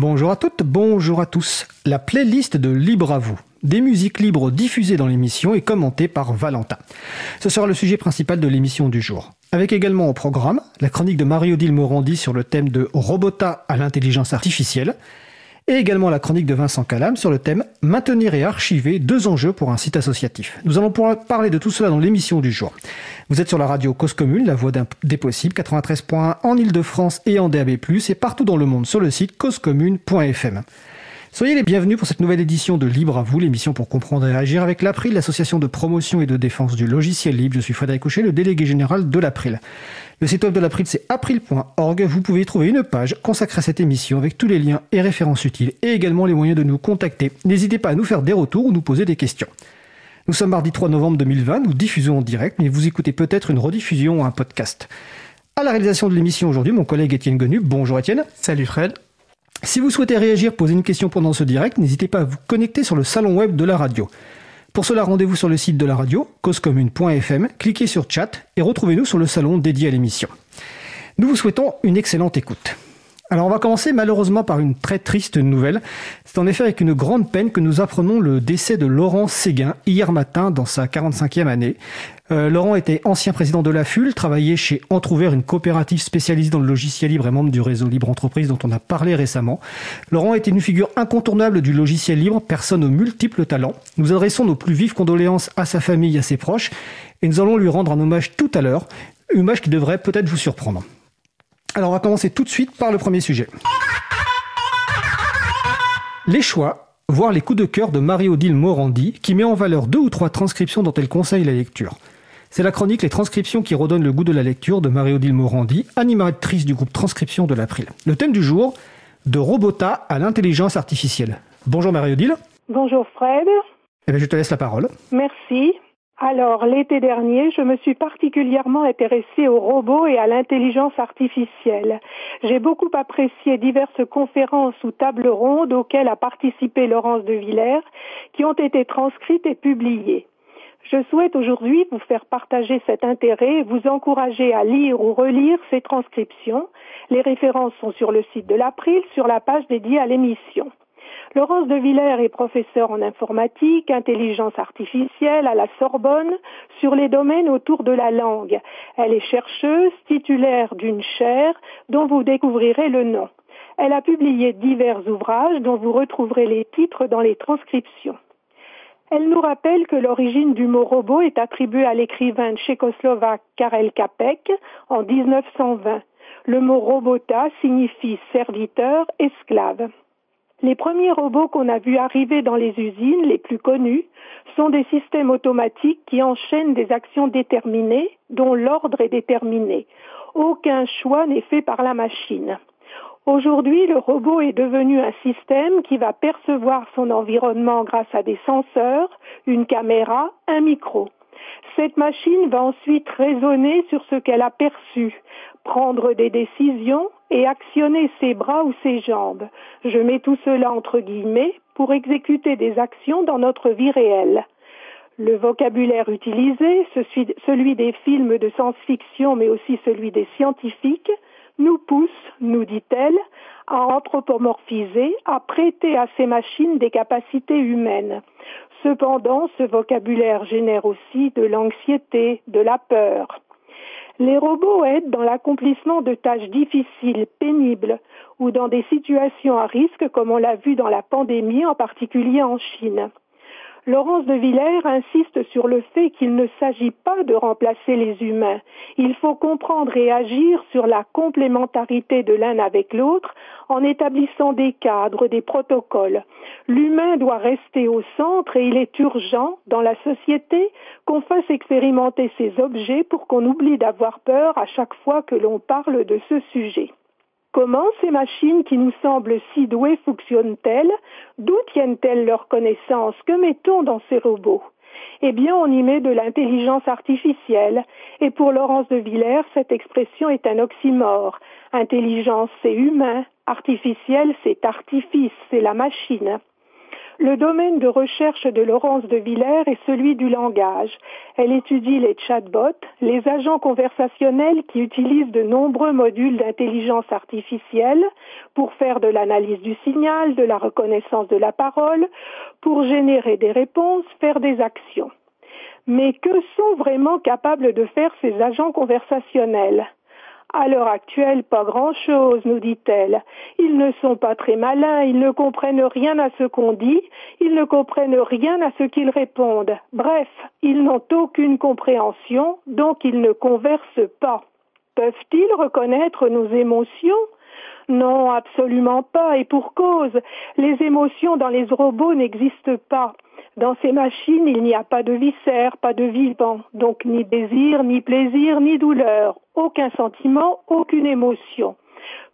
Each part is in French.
Bonjour à toutes, bonjour à tous. La playlist de Libre à vous. Des musiques libres diffusées dans l'émission et commentées par Valentin. Ce sera le sujet principal de l'émission du jour. Avec également au programme la chronique de Marie-Odile Morandi sur le thème de Robota à l'intelligence artificielle, et également la chronique de Vincent Calam sur le thème Maintenir et archiver deux enjeux pour un site associatif. Nous allons pouvoir parler de tout cela dans l'émission du jour. Vous êtes sur la radio Cause Commune, la voix des possibles, 93.1 en Ile-de-France et en DAB+, et partout dans le monde sur le site causecommune.fm. Soyez les bienvenus pour cette nouvelle édition de Libre à vous, l'émission pour comprendre et agir avec l'April, l'association de promotion et de défense du logiciel libre. Je suis Frédéric Couchet, le délégué général de l'April. Le site web de l'April, c'est april.org. Vous pouvez y trouver une page consacrée à cette émission avec tous les liens et références utiles et également les moyens de nous contacter. N'hésitez pas à nous faire des retours ou nous poser des questions. Nous sommes mardi 3 novembre 2020, nous diffusons en direct, mais vous écoutez peut-être une rediffusion ou un podcast. À la réalisation de l'émission aujourd'hui, mon collègue Étienne Gonu. Bonjour Étienne. Salut Fred. Si vous souhaitez réagir, poser une question pendant ce direct, n'hésitez pas à vous connecter sur le salon web de la radio. Pour cela, rendez-vous sur le site de la radio, causecommune.fm, cliquez sur chat et retrouvez-nous sur le salon dédié à l'émission. Nous vous souhaitons une excellente écoute. Alors on va commencer malheureusement par une très triste nouvelle. C'est en effet avec une grande peine que nous apprenons le décès de Laurent Séguin hier matin dans sa 45e année. Euh, Laurent était ancien président de la FUL, travaillait chez Entrouvert, une coopérative spécialisée dans le logiciel libre et membre du réseau Libre Entreprise dont on a parlé récemment. Laurent était une figure incontournable du logiciel libre, personne aux multiples talents. Nous adressons nos plus vives condoléances à sa famille et à ses proches et nous allons lui rendre un hommage tout à l'heure, un hommage qui devrait peut-être vous surprendre. Alors on va commencer tout de suite par le premier sujet. Les choix, voire les coups de cœur de Marie-Odile Morandi, qui met en valeur deux ou trois transcriptions dont elle conseille la lecture. C'est la chronique Les transcriptions qui redonnent le goût de la lecture de Marie-Odile Morandi, animatrice du groupe Transcription de l'April. Le thème du jour, de Robota à l'intelligence artificielle. Bonjour Marie-Odile. Bonjour Fred. Eh bien, je te laisse la parole. Merci. Alors, l'été dernier, je me suis particulièrement intéressée aux robots et à l'intelligence artificielle. J'ai beaucoup apprécié diverses conférences ou tables rondes auxquelles a participé Laurence de Villers, qui ont été transcrites et publiées. Je souhaite aujourd'hui vous faire partager cet intérêt et vous encourager à lire ou relire ces transcriptions. Les références sont sur le site de l'April, sur la page dédiée à l'émission. Laurence de Villers est professeure en informatique, intelligence artificielle à la Sorbonne sur les domaines autour de la langue. Elle est chercheuse titulaire d'une chaire dont vous découvrirez le nom. Elle a publié divers ouvrages dont vous retrouverez les titres dans les transcriptions. Elle nous rappelle que l'origine du mot robot est attribuée à l'écrivain tchécoslovaque Karel Kapek en 1920. Le mot robota signifie serviteur, esclave. Les premiers robots qu'on a vus arriver dans les usines, les plus connus, sont des systèmes automatiques qui enchaînent des actions déterminées, dont l'ordre est déterminé. Aucun choix n'est fait par la machine. Aujourd'hui, le robot est devenu un système qui va percevoir son environnement grâce à des senseurs, une caméra, un micro. Cette machine va ensuite raisonner sur ce qu'elle a perçu, prendre des décisions et actionner ses bras ou ses jambes. Je mets tout cela entre guillemets pour exécuter des actions dans notre vie réelle. Le vocabulaire utilisé, celui des films de science-fiction mais aussi celui des scientifiques, nous pousse, nous dit-elle, à anthropomorphiser, à prêter à ces machines des capacités humaines. Cependant, ce vocabulaire génère aussi de l'anxiété, de la peur. Les robots aident dans l'accomplissement de tâches difficiles, pénibles, ou dans des situations à risque comme on l'a vu dans la pandémie, en particulier en Chine. Laurence de Villers insiste sur le fait qu'il ne s'agit pas de remplacer les humains. Il faut comprendre et agir sur la complémentarité de l'un avec l'autre en établissant des cadres, des protocoles. L'humain doit rester au centre et il est urgent dans la société qu'on fasse expérimenter ces objets pour qu'on oublie d'avoir peur à chaque fois que l'on parle de ce sujet. Comment ces machines qui nous semblent si douées fonctionnent-elles? D'où tiennent-elles leurs connaissances Que mettons dans ces robots? Eh bien, on y met de l'intelligence artificielle. Et pour Laurence de Villers, cette expression est un oxymore. Intelligence, c'est humain. Artificiel, c'est artifice, c'est la machine. Le domaine de recherche de Laurence de Villers est celui du langage. Elle étudie les chatbots, les agents conversationnels qui utilisent de nombreux modules d'intelligence artificielle pour faire de l'analyse du signal, de la reconnaissance de la parole, pour générer des réponses, faire des actions. Mais que sont vraiment capables de faire ces agents conversationnels? À l'heure actuelle, pas grand-chose, nous dit-elle. Ils ne sont pas très malins, ils ne comprennent rien à ce qu'on dit, ils ne comprennent rien à ce qu'ils répondent. Bref, ils n'ont aucune compréhension, donc ils ne conversent pas. Peuvent-ils reconnaître nos émotions? Non, absolument pas, et pour cause. Les émotions dans les robots n'existent pas. Dans ces machines, il n'y a pas de viscères, pas de vivant, donc ni désir, ni plaisir, ni douleur, aucun sentiment, aucune émotion.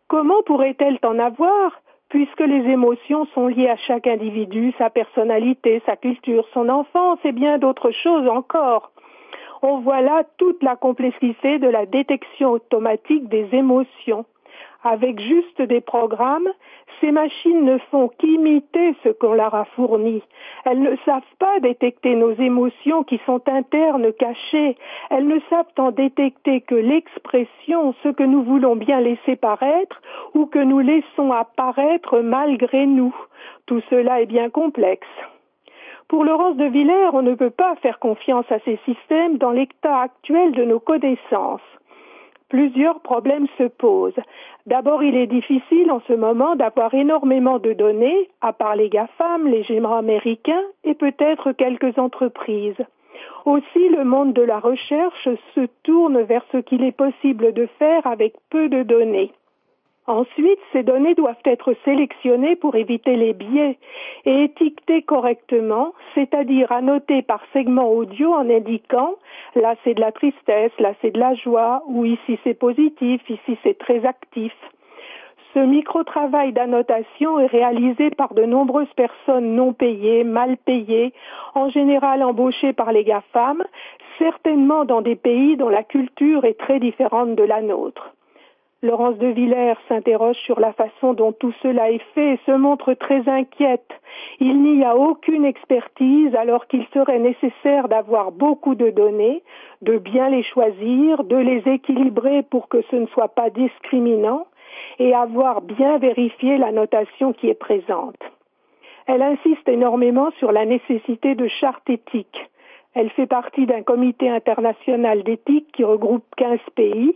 Comment pourrait-elle en avoir puisque les émotions sont liées à chaque individu, sa personnalité, sa culture, son enfance et bien d'autres choses encore? On voit toute la complexité de la détection automatique des émotions. Avec juste des programmes, ces machines ne font qu'imiter ce qu'on leur a fourni. Elles ne savent pas détecter nos émotions qui sont internes, cachées. Elles ne savent en détecter que l'expression, ce que nous voulons bien laisser paraître ou que nous laissons apparaître malgré nous. Tout cela est bien complexe. Pour Laurence de Villers, on ne peut pas faire confiance à ces systèmes dans l'état actuel de nos connaissances plusieurs problèmes se posent. D'abord, il est difficile en ce moment d'avoir énormément de données, à part les GAFAM, les géants américains et peut-être quelques entreprises. Aussi, le monde de la recherche se tourne vers ce qu'il est possible de faire avec peu de données. Ensuite, ces données doivent être sélectionnées pour éviter les biais et étiquetées correctement, c'est-à-dire annotées par segment audio en indiquant là c'est de la tristesse, là c'est de la joie, ou ici c'est positif, ici c'est très actif. Ce micro-travail d'annotation est réalisé par de nombreuses personnes non payées, mal payées, en général embauchées par les GAFAM, certainement dans des pays dont la culture est très différente de la nôtre. Laurence de Villers s'interroge sur la façon dont tout cela est fait et se montre très inquiète. Il n'y a aucune expertise alors qu'il serait nécessaire d'avoir beaucoup de données, de bien les choisir, de les équilibrer pour que ce ne soit pas discriminant et avoir bien vérifié la notation qui est présente. Elle insiste énormément sur la nécessité de chartes éthiques. Elle fait partie d'un comité international d'éthique qui regroupe 15 pays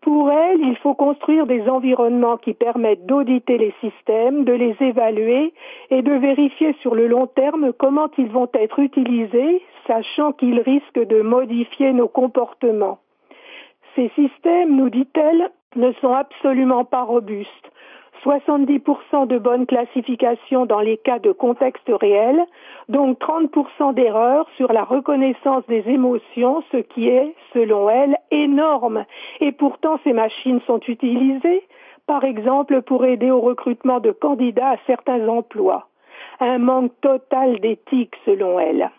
pour elle, il faut construire des environnements qui permettent d'auditer les systèmes, de les évaluer et de vérifier sur le long terme comment ils vont être utilisés, sachant qu'ils risquent de modifier nos comportements. Ces systèmes, nous dit-elle, ne sont absolument pas robustes. 70% de bonnes classifications dans les cas de contexte réel, donc 30% d'erreurs sur la reconnaissance des émotions, ce qui est, selon elle, énorme. Et pourtant, ces machines sont utilisées, par exemple, pour aider au recrutement de candidats à certains emplois. Un manque total d'éthique, selon elle.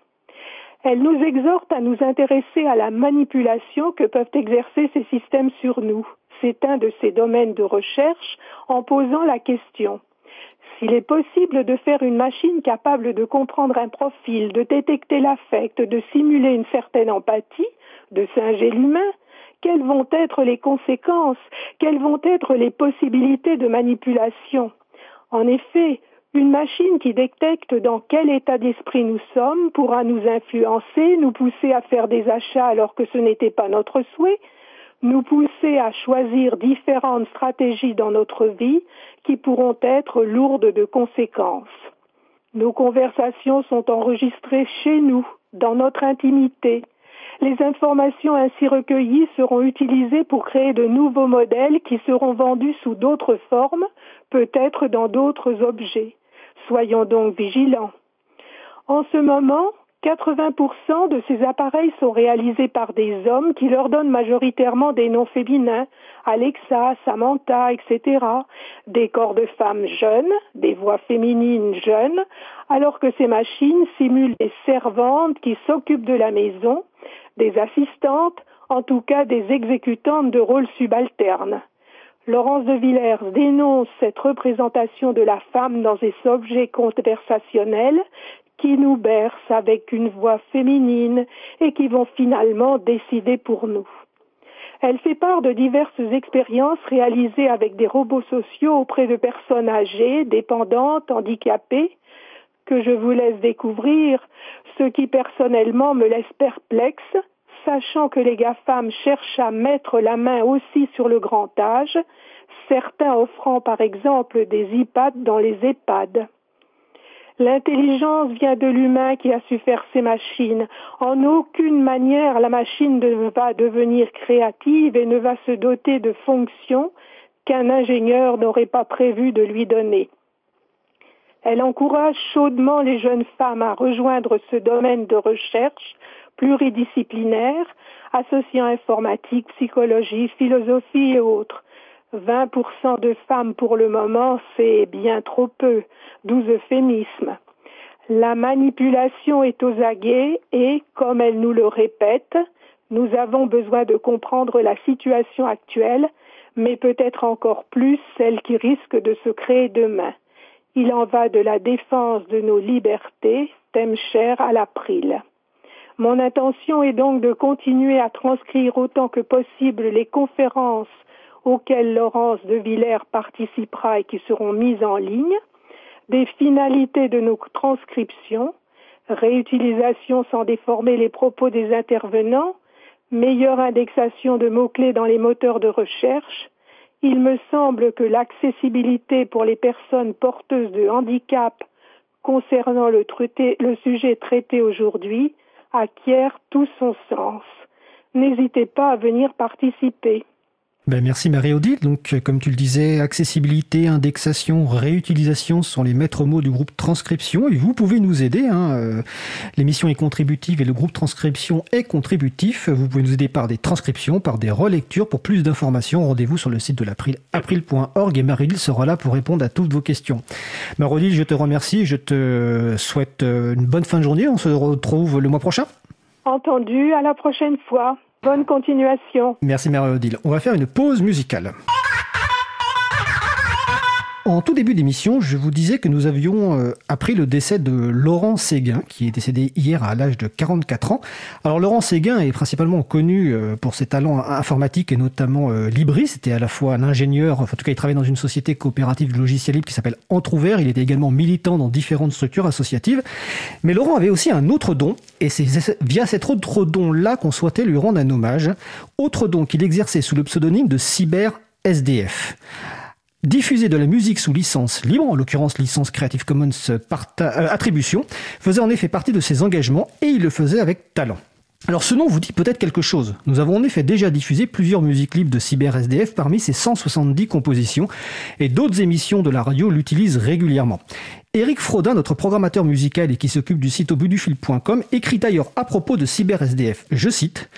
Elle nous exhorte à nous intéresser à la manipulation que peuvent exercer ces systèmes sur nous c'est un de ses domaines de recherche en posant la question. S'il est possible de faire une machine capable de comprendre un profil, de détecter l'affect, de simuler une certaine empathie, de singer l'humain, quelles vont être les conséquences, quelles vont être les possibilités de manipulation? En effet, une machine qui détecte dans quel état d'esprit nous sommes pourra nous influencer, nous pousser à faire des achats alors que ce n'était pas notre souhait, nous pousser à choisir différentes stratégies dans notre vie qui pourront être lourdes de conséquences. Nos conversations sont enregistrées chez nous, dans notre intimité. Les informations ainsi recueillies seront utilisées pour créer de nouveaux modèles qui seront vendus sous d'autres formes, peut-être dans d'autres objets. Soyons donc vigilants. En ce moment, 80% de ces appareils sont réalisés par des hommes qui leur donnent majoritairement des noms féminins, Alexa, Samantha, etc., des corps de femmes jeunes, des voix féminines jeunes, alors que ces machines simulent des servantes qui s'occupent de la maison, des assistantes, en tout cas des exécutantes de rôles subalternes. Laurence de Villers dénonce cette représentation de la femme dans des objets conversationnels qui nous bercent avec une voix féminine et qui vont finalement décider pour nous. Elle fait part de diverses expériences réalisées avec des robots sociaux auprès de personnes âgées, dépendantes, handicapées, que je vous laisse découvrir, ce qui personnellement me laisse perplexe, sachant que les GAFAM cherchent à mettre la main aussi sur le grand âge, certains offrant par exemple des iPads dans les EHPAD. L'intelligence vient de l'humain qui a su faire ces machines. En aucune manière la machine ne va devenir créative et ne va se doter de fonctions qu'un ingénieur n'aurait pas prévu de lui donner. Elle encourage chaudement les jeunes femmes à rejoindre ce domaine de recherche pluridisciplinaire, associant informatique, psychologie, philosophie et autres. 20% de femmes pour le moment, c'est bien trop peu, douze euphémismes. La manipulation est aux aguets et, comme elle nous le répète, nous avons besoin de comprendre la situation actuelle, mais peut-être encore plus celle qui risque de se créer demain. Il en va de la défense de nos libertés, thème cher à l'April. Mon intention est donc de continuer à transcrire autant que possible les conférences auxquelles Laurence de Villers participera et qui seront mises en ligne, des finalités de nos transcriptions, réutilisation sans déformer les propos des intervenants, meilleure indexation de mots-clés dans les moteurs de recherche, il me semble que l'accessibilité pour les personnes porteuses de handicap concernant le, le sujet traité aujourd'hui acquiert tout son sens. N'hésitez pas à venir participer. Ben merci Marie-Odile. Donc, euh, comme tu le disais, accessibilité, indexation, réutilisation sont les maîtres mots du groupe Transcription et vous pouvez nous aider. Hein. Euh, l'émission est contributive et le groupe Transcription est contributif. Vous pouvez nous aider par des transcriptions, par des relectures. Pour plus d'informations, rendez-vous sur le site de l'April, april.org et Marie-Odile sera là pour répondre à toutes vos questions. Marie-Odile, je te remercie. Je te souhaite euh, une bonne fin de journée. On se retrouve le mois prochain. Entendu, à la prochaine fois. Bonne continuation. Merci Marie-Odile. On va faire une pause musicale. En tout début d'émission, je vous disais que nous avions euh, appris le décès de Laurent Séguin, qui est décédé hier à l'âge de 44 ans. Alors Laurent Séguin est principalement connu euh, pour ses talents informatiques et notamment euh, Libris. C'était à la fois un ingénieur, en tout cas il travaillait dans une société coopérative de logiciel libre qui s'appelle Entrouvert. Il était également militant dans différentes structures associatives. Mais Laurent avait aussi un autre don, et c'est via cet autre don-là qu'on souhaitait lui rendre un hommage. Autre don qu'il exerçait sous le pseudonyme de Cyber SDF. Diffuser de la musique sous licence libre, en l'occurrence licence Creative Commons euh, attribution, faisait en effet partie de ses engagements et il le faisait avec talent. Alors ce nom vous dit peut-être quelque chose. Nous avons en effet déjà diffusé plusieurs musiques libres de Cyber SDF parmi ces 170 compositions et d'autres émissions de la radio l'utilisent régulièrement. Eric Frodin, notre programmateur musical et qui s'occupe du site au écrit d'ailleurs à propos de Cyber SDF, je cite,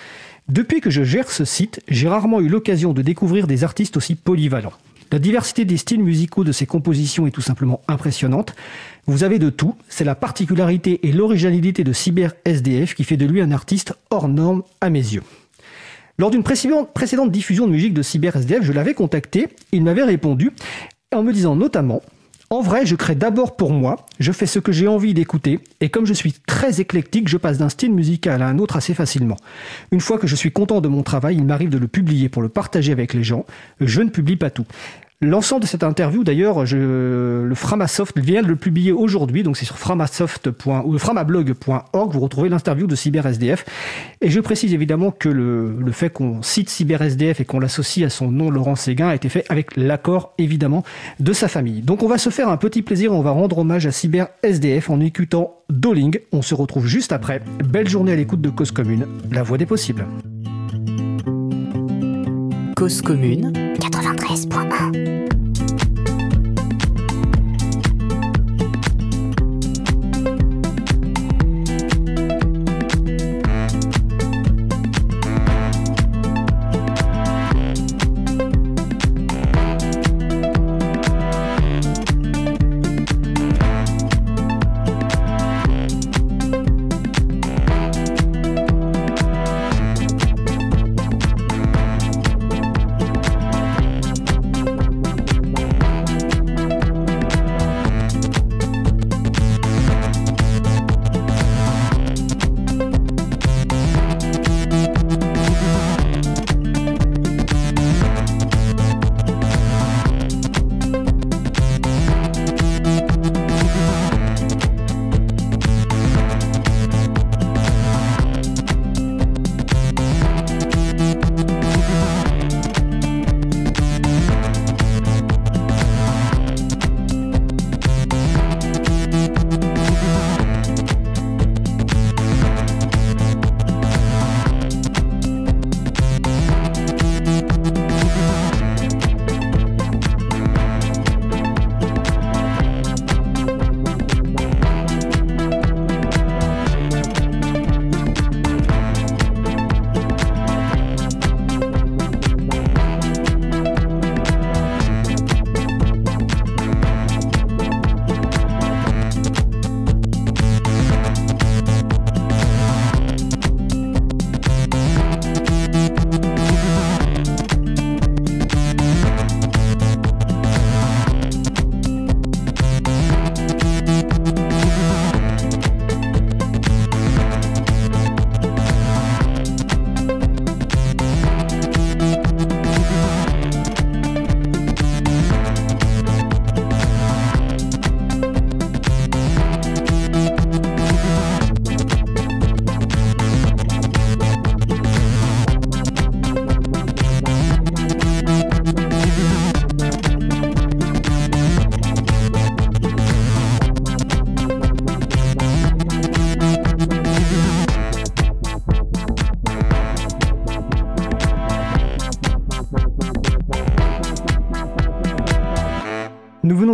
Depuis que je gère ce site, j'ai rarement eu l'occasion de découvrir des artistes aussi polyvalents. La diversité des styles musicaux de ses compositions est tout simplement impressionnante. Vous avez de tout, c'est la particularité et l'originalité de Cyber SDF qui fait de lui un artiste hors norme à mes yeux. Lors d'une précédente diffusion de musique de Cyber SDF, je l'avais contacté, il m'avait répondu en me disant notamment en vrai, je crée d'abord pour moi, je fais ce que j'ai envie d'écouter, et comme je suis très éclectique, je passe d'un style musical à un autre assez facilement. Une fois que je suis content de mon travail, il m'arrive de le publier pour le partager avec les gens. Je ne publie pas tout. L'ensemble de cette interview, d'ailleurs, le Framasoft vient de le publier aujourd'hui, donc c'est sur framasoft. ou framablog.org, vous retrouvez l'interview de CyberSDF. Et je précise évidemment que le, fait qu'on cite CyberSDF et qu'on l'associe à son nom Laurent Séguin a été fait avec l'accord évidemment de sa famille. Donc on va se faire un petit plaisir, on va rendre hommage à CyberSDF en écoutant Doling. On se retrouve juste après. Belle journée à l'écoute de Cause Commune, la voix des possibles. Cause Commune 93.1 Nous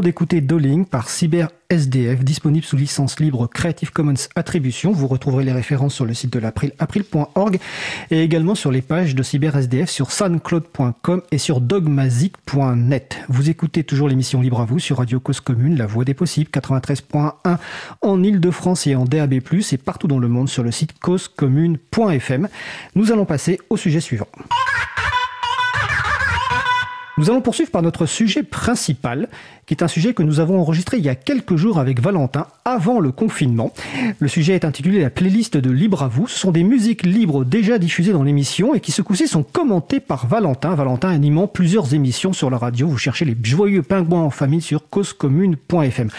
d'écouter Dolling par Cyber SDF, disponible sous licence libre Creative Commons Attribution. Vous retrouverez les références sur le site de l'April, april.org, et également sur les pages de Cyber SDF sur soundcloud.com et sur dogmazic.net. Vous écoutez toujours l'émission Libre à vous sur Radio Cause Commune, la voix des possibles, 93.1 en Ile-de-France et en DAB+, et partout dans le monde sur le site causecommune.fm. Nous allons passer au sujet suivant. Nous allons poursuivre par notre sujet principal, qui est un sujet que nous avons enregistré il y a quelques jours avec Valentin, avant le confinement. Le sujet est intitulé La playlist de Libre à vous. Ce sont des musiques libres déjà diffusées dans l'émission et qui ce coup-ci sont commentées par Valentin. Valentin animant plusieurs émissions sur la radio. Vous cherchez les joyeux pingouins en famille sur causecommune.fm.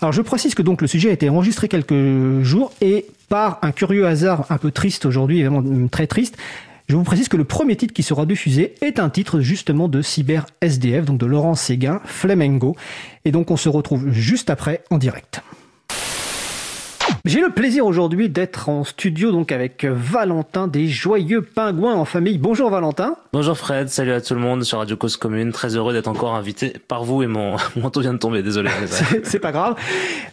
Alors je précise que donc le sujet a été enregistré quelques jours et par un curieux hasard un peu triste aujourd'hui, vraiment très triste, je vous précise que le premier titre qui sera diffusé est un titre justement de Cyber SDF, donc de Laurent Séguin, Flamengo. Et donc on se retrouve juste après en direct. J'ai le plaisir aujourd'hui d'être en studio donc avec Valentin des Joyeux Pingouins en famille. Bonjour Valentin. Bonjour Fred, salut à tout le monde sur Radio Cause Commune. Très heureux d'être encore invité par vous et mon manteau vient de tomber, désolé. C'est pas grave.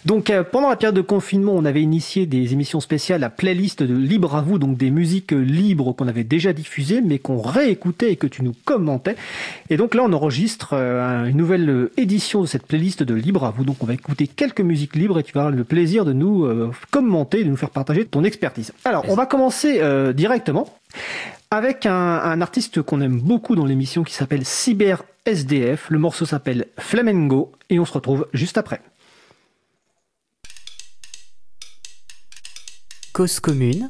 Donc euh, pendant la période de confinement, on avait initié des émissions spéciales, la playlist de Libre à vous, donc des musiques libres qu'on avait déjà diffusées mais qu'on réécoutait et que tu nous commentais. Et donc là, on enregistre euh, une nouvelle édition de cette playlist de Libre à vous. Donc on va écouter quelques musiques libres et tu vas avoir le plaisir de nous euh, commenter, de nous faire partager ton expertise. Alors, on va commencer euh, directement avec un, artiste qu'on aime beaucoup dans l'émission qui s'appelle Cyber SDF. Le morceau s'appelle Flamengo et on se retrouve juste après. Cause commune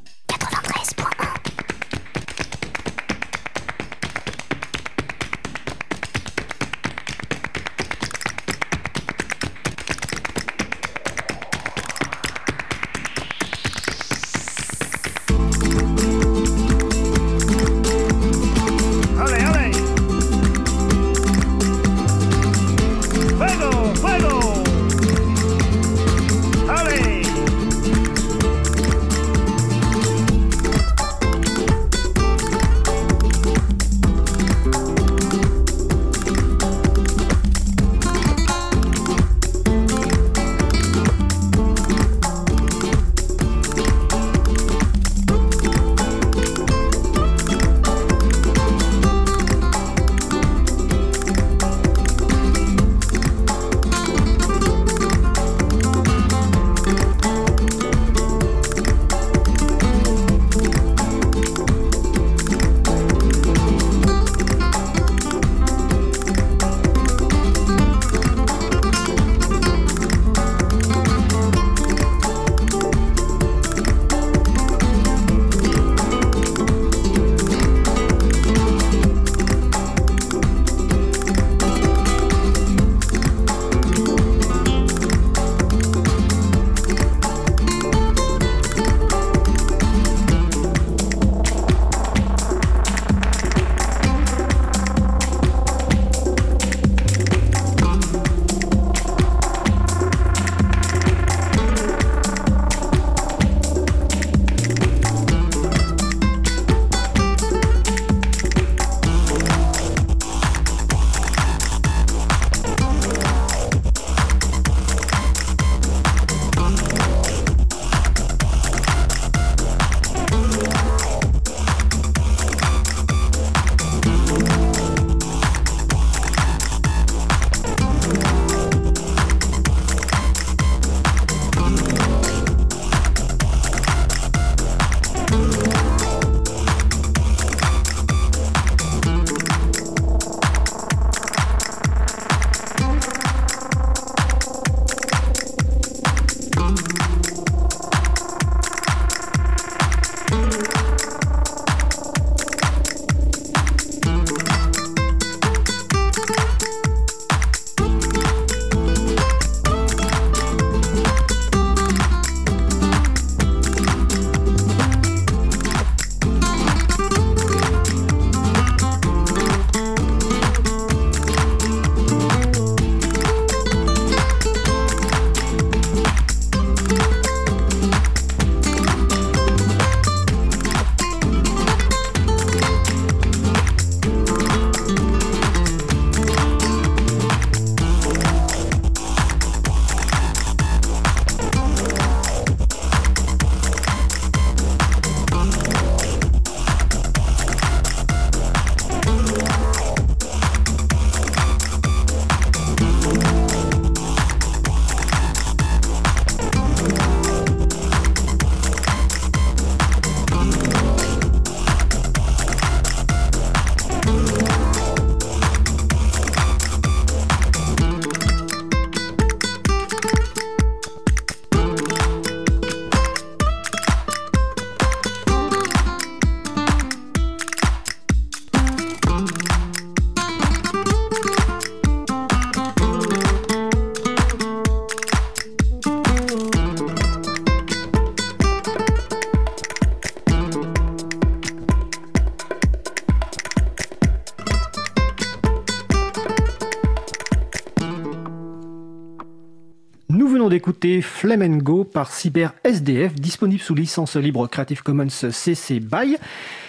d'écouter Flamengo par Cyber SDF, disponible sous licence libre Creative Commons CC BY.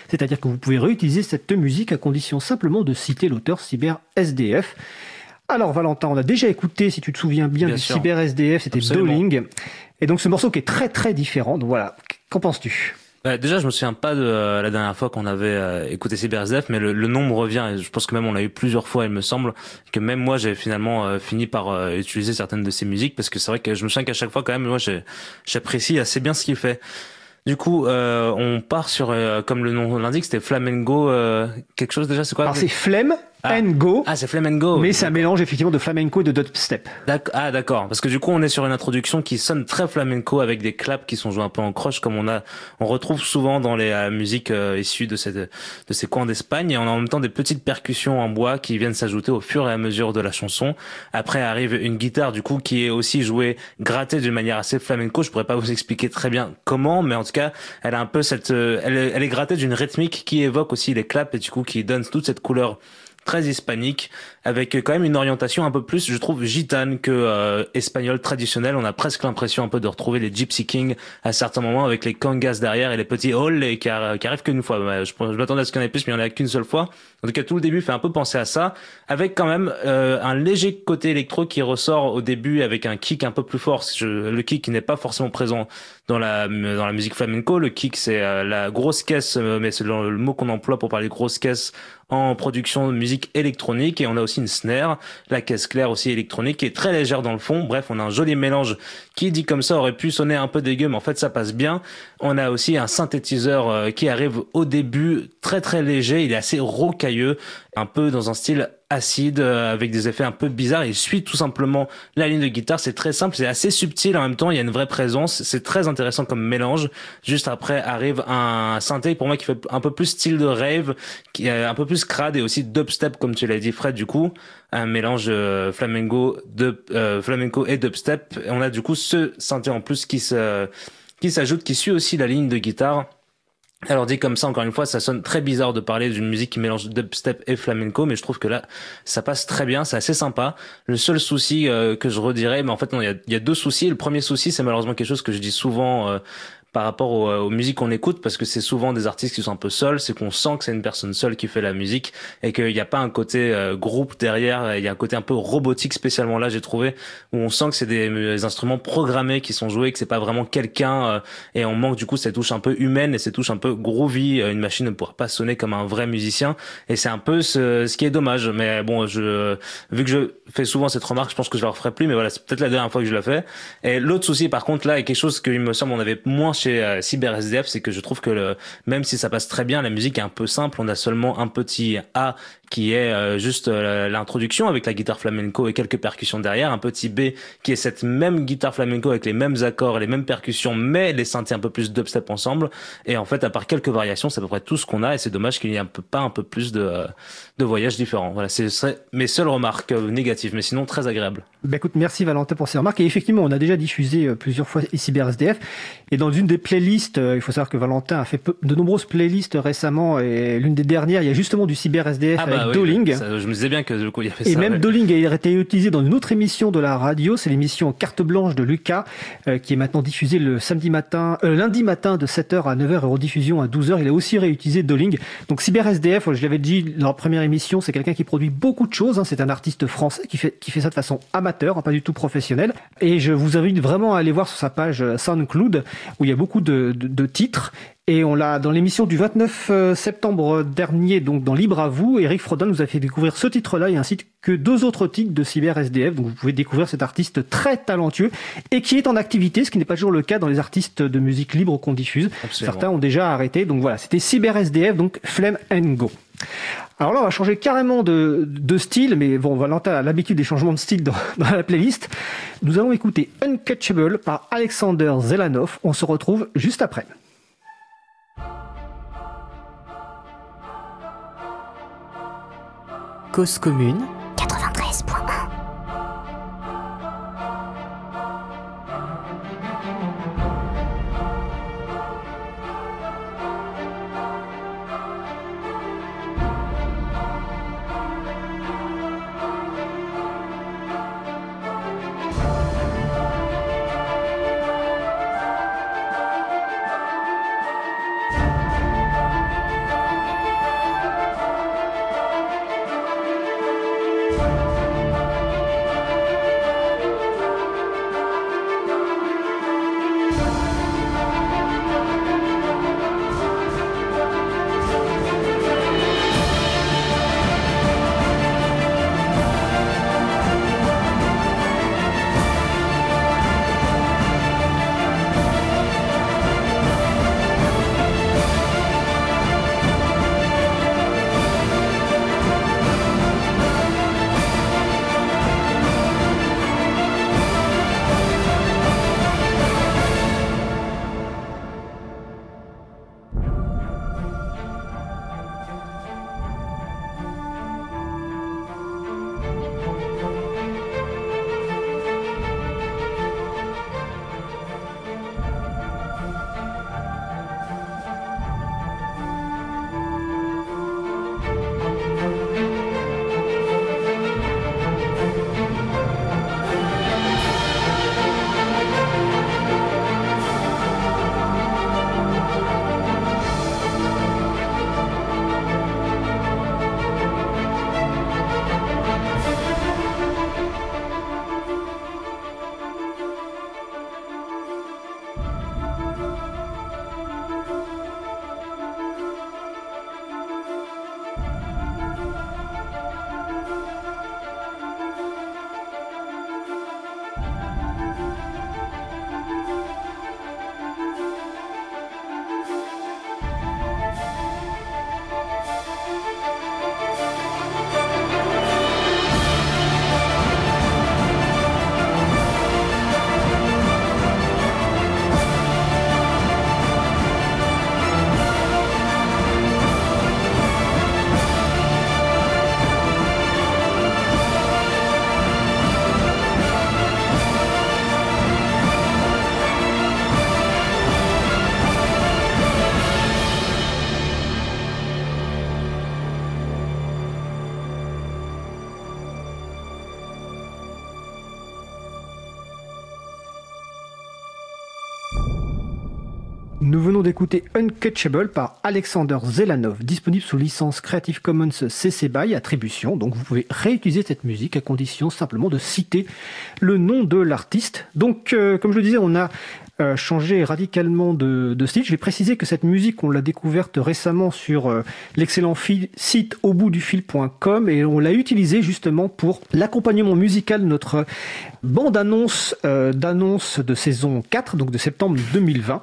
C'est-à-dire que vous pouvez réutiliser cette musique à condition simplement de citer l'auteur Cyber SDF. Alors Valentin, on a déjà écouté, si tu te souviens bien, du Cyber SDF, c'était Doling. Et donc ce morceau qui est très très différent. Donc voilà, qu'en penses-tu? Bah, déjà, je me souviens pas de euh, la dernière fois qu'on avait euh, écouté CyberSDF, mais le, le, nom me revient. Et je pense que même on l'a eu plusieurs fois, il me semble, que même moi, j'ai finalement euh, fini par utiliser certaines de ses musiques, parce que c'est vrai que je me souviens qu'à chaque fois, quand même, moi, j'apprécie assez bien ce qu'il fait. Du coup, on part sur, comme le nom l'indique, c'était Flamengo, quelque chose déjà, c'est quoi? C'est Flemme ah. Go. Ah, c'est flamenco. Mais c'est un mélange effectivement de flamenco et de dubstep. Ah, d'accord. Parce que du coup, on est sur une introduction qui sonne très flamenco avec des claps qui sont joués un peu en croche, comme on a, on retrouve souvent dans les euh, musiques euh, issues de cette, de ces coins d'Espagne. Et on a en même temps des petites percussions en bois qui viennent s'ajouter au fur et à mesure de la chanson. Après arrive une guitare du coup qui est aussi jouée, grattée d'une manière assez flamenco. Je pourrais pas vous expliquer très bien comment, mais en tout cas, elle a un peu cette, euh, elle, elle est grattée d'une rythmique qui évoque aussi les claps et du coup qui donne toute cette couleur très hispanique, avec quand même une orientation un peu plus, je trouve, gitane que euh, espagnol traditionnel. On a presque l'impression un peu de retrouver les Gypsy Kings à certains moments, avec les congas derrière et les petits halls qui, qui arrivent qu'une fois. Je, m'attendais à ce qu'il y en ait plus, mais il n'y en a qu'une seule fois. En tout cas, tout le début fait un peu penser à ça, avec quand même euh, un léger côté électro qui ressort au début avec un kick un peu plus fort. le kick n'est pas forcément présent dans la dans la musique flamenco. Le kick, c'est euh, la grosse caisse, mais c'est le, le mot qu'on emploie pour parler grosse caisse en production de musique électronique et on a aussi une snare, la caisse claire aussi électronique qui est très légère dans le fond. Bref, on a un joli mélange qui dit comme ça aurait pu sonner un peu dégueu mais en fait ça passe bien. On a aussi un synthétiseur euh, qui arrive au début très très léger, il est assez rocailleux, un peu dans un style acide euh, avec des effets un peu bizarres. Il suit tout simplement la ligne de guitare. C'est très simple, c'est assez subtil en même temps. Il y a une vraie présence. C'est très intéressant comme mélange. Juste après arrive un synthé pour moi qui fait un peu plus style de rave, qui est un peu plus crade et aussi dubstep comme tu l'as dit Fred. Du coup, un mélange euh, flamenco, de euh, flamenco et dubstep. on a du coup ce synthé en plus qui se qui s'ajoute, qui suit aussi la ligne de guitare alors dit comme ça, encore une fois, ça sonne très bizarre de parler d'une musique qui mélange dubstep et flamenco, mais je trouve que là, ça passe très bien, c'est assez sympa. Le seul souci euh, que je redirais, mais en fait non, il y a, y a, deux soucis. Le premier souci, c'est malheureusement quelque chose que je dis souvent euh, par rapport aux, euh, aux musiques qu'on écoute parce que c'est souvent des artistes qui sont un peu seuls, c'est qu'on sent que c'est une personne seule qui fait la musique et qu'il n'y a pas un côté euh, groupe derrière, il y a un côté un peu robotique spécialement là j'ai trouvé où on sent que c'est des, instruments programmés qui sont joués, que c'est pas vraiment quelqu'un euh, et on manque du coup cette touche un peu humaine et cette touche un peu groovy, une machine ne pourra pas sonner comme un vrai musicien et c'est un peu ce, ce qui est dommage mais bon je vu que je fais souvent cette remarque, je pense que je la referai plus mais voilà, c'est peut-être la dernière fois que je la fais. Et l'autre souci par contre là est quelque chose que il me semble on avait moins chez euh, CyberSDF, c'est que je trouve que le, même si ça passe très bien, la musique est un peu simple. On a seulement un petit A qui est euh, juste euh, l'introduction avec la guitare flamenco et quelques percussions derrière, un petit B qui est cette même guitare flamenco avec les mêmes accords, les mêmes percussions, mais les synthés un peu plus dubstep ensemble. Et en fait, à part quelques variations, c'est à peu près tout ce qu'on a. Et c'est dommage qu'il n'y ait pas un peu plus de, de voyages différents. Voilà, c'est mes seules remarques négatives, mais sinon très agréable. Bah écoute, merci Valentin pour ces remarques. Et effectivement, on a déjà diffusé plusieurs fois CyberSDF. Et dans une des playlists, il faut savoir que Valentin a fait de nombreuses playlists récemment. Et l'une des dernières, il y a justement du CyberSDF ah bah avec Doling. je me disais bien que du coup, il y avait et ça. Et même Doling a été utilisé dans une autre émission de la radio. C'est l'émission Carte Blanche de Lucas, euh, qui est maintenant diffusée le samedi matin, euh, lundi matin de 7h à 9h et rediffusion à 12h. Il a aussi réutilisé Doling. Donc CyberSDF, je l'avais dit dans la première émission, c'est quelqu'un qui produit beaucoup de choses. Hein. C'est un artiste français qui fait, qui fait ça de façon amateur, hein, pas du tout professionnelle. Et je vous invite vraiment à aller voir sur sa page euh, SoundCloud, où il y a beaucoup de, de, de titres. Et on l'a dans l'émission du 29 euh, septembre dernier, donc dans Libre à vous, Eric Frodin nous a fait découvrir ce titre-là et ainsi que deux autres titres de Cyber SDF. Donc vous pouvez découvrir cet artiste très talentueux et qui est en activité, ce qui n'est pas toujours le cas dans les artistes de musique libre qu'on diffuse. Certains ont déjà arrêté. Donc voilà, c'était Cyber SDF, donc Flemme and Go. Alors là, on va changer carrément de, style, mais bon, Valentin a l'habitude des changements de style dans, dans, la playlist. Nous allons écouter Uncatchable par Alexander Zelanov. On se retrouve juste après. Cause commune d'écouter Uncatchable par Alexander Zelanov, disponible sous licence Creative Commons CC BY attribution. Donc vous pouvez réutiliser cette musique à condition simplement de citer le nom de l'artiste. Donc euh, comme je le disais, on a euh, changé radicalement de, style. Je vais préciser que cette musique, on l'a découverte récemment sur euh, l'excellent site au bout du fil.com et on l'a utilisée justement pour l'accompagnement musical de notre bande-annonce euh, d'annonce de saison 4, donc de septembre 2020.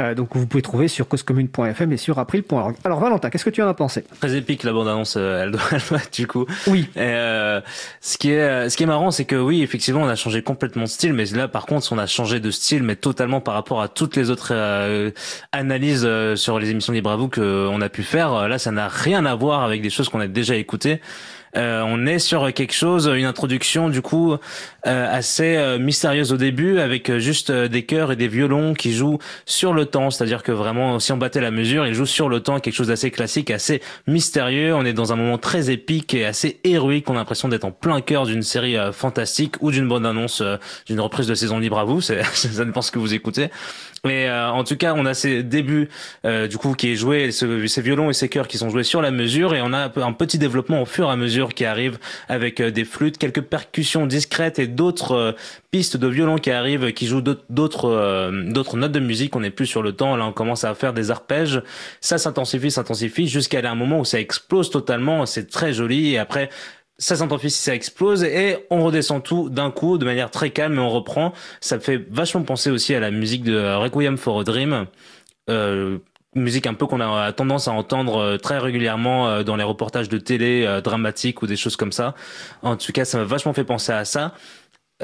Euh, donc vous pouvez trouver sur causecommune.fm et sur april.org. Alors Valentin, qu'est-ce que tu en as pensé? Très épique la bande-annonce, euh, elle, doit, être du coup. Oui. Et, euh, ce qui est ce qui est marrant, c'est que oui, effectivement, on a changé complètement de style, mais là, par contre, on a changé de style, mais totalement par rapport à toutes les autres analyses sur les émissions Libre à vous qu'on a pu faire. Là, ça n'a rien à voir avec des choses qu'on a déjà écoutées. Euh, on est sur quelque chose, une introduction du coup euh, assez euh, mystérieuse au début, avec juste des chœurs et des violons qui jouent sur le temps. C'est-à-dire que vraiment, si on battait la mesure, ils jouent sur le temps, quelque chose d'assez classique, assez mystérieux. On est dans un moment très épique et assez héroïque. On a l'impression d'être en plein cœur d'une série fantastique ou d'une bonne annonce d'une reprise de saison libre à vous. Ça dépend ce que vous écoutez. Mais en tout cas, on a ces débuts du coup qui est joué, ces violons et ces chœurs qui sont joués sur la mesure, et on a un petit développement au fur et à mesure qui arrive avec euh, des flûtes, quelques percussions discrètes et d'autres euh, pistes de violon qui arrivent, qui jouent d'autres euh, d'autres notes de musique. On n'est plus sur le temps. Là, on commence à faire des arpèges. Ça s'intensifie, s'intensifie jusqu'à un moment où ça explose totalement. C'est très joli. Et après, ça s'intensifie, ça explose et on redescend tout d'un coup de manière très calme et on reprend. Ça fait vachement penser aussi à la musique de Requiem for a Dream. Euh, musique un peu qu'on a tendance à entendre euh, très régulièrement euh, dans les reportages de télé euh, dramatiques ou des choses comme ça. En tout cas, ça m'a vachement fait penser à ça.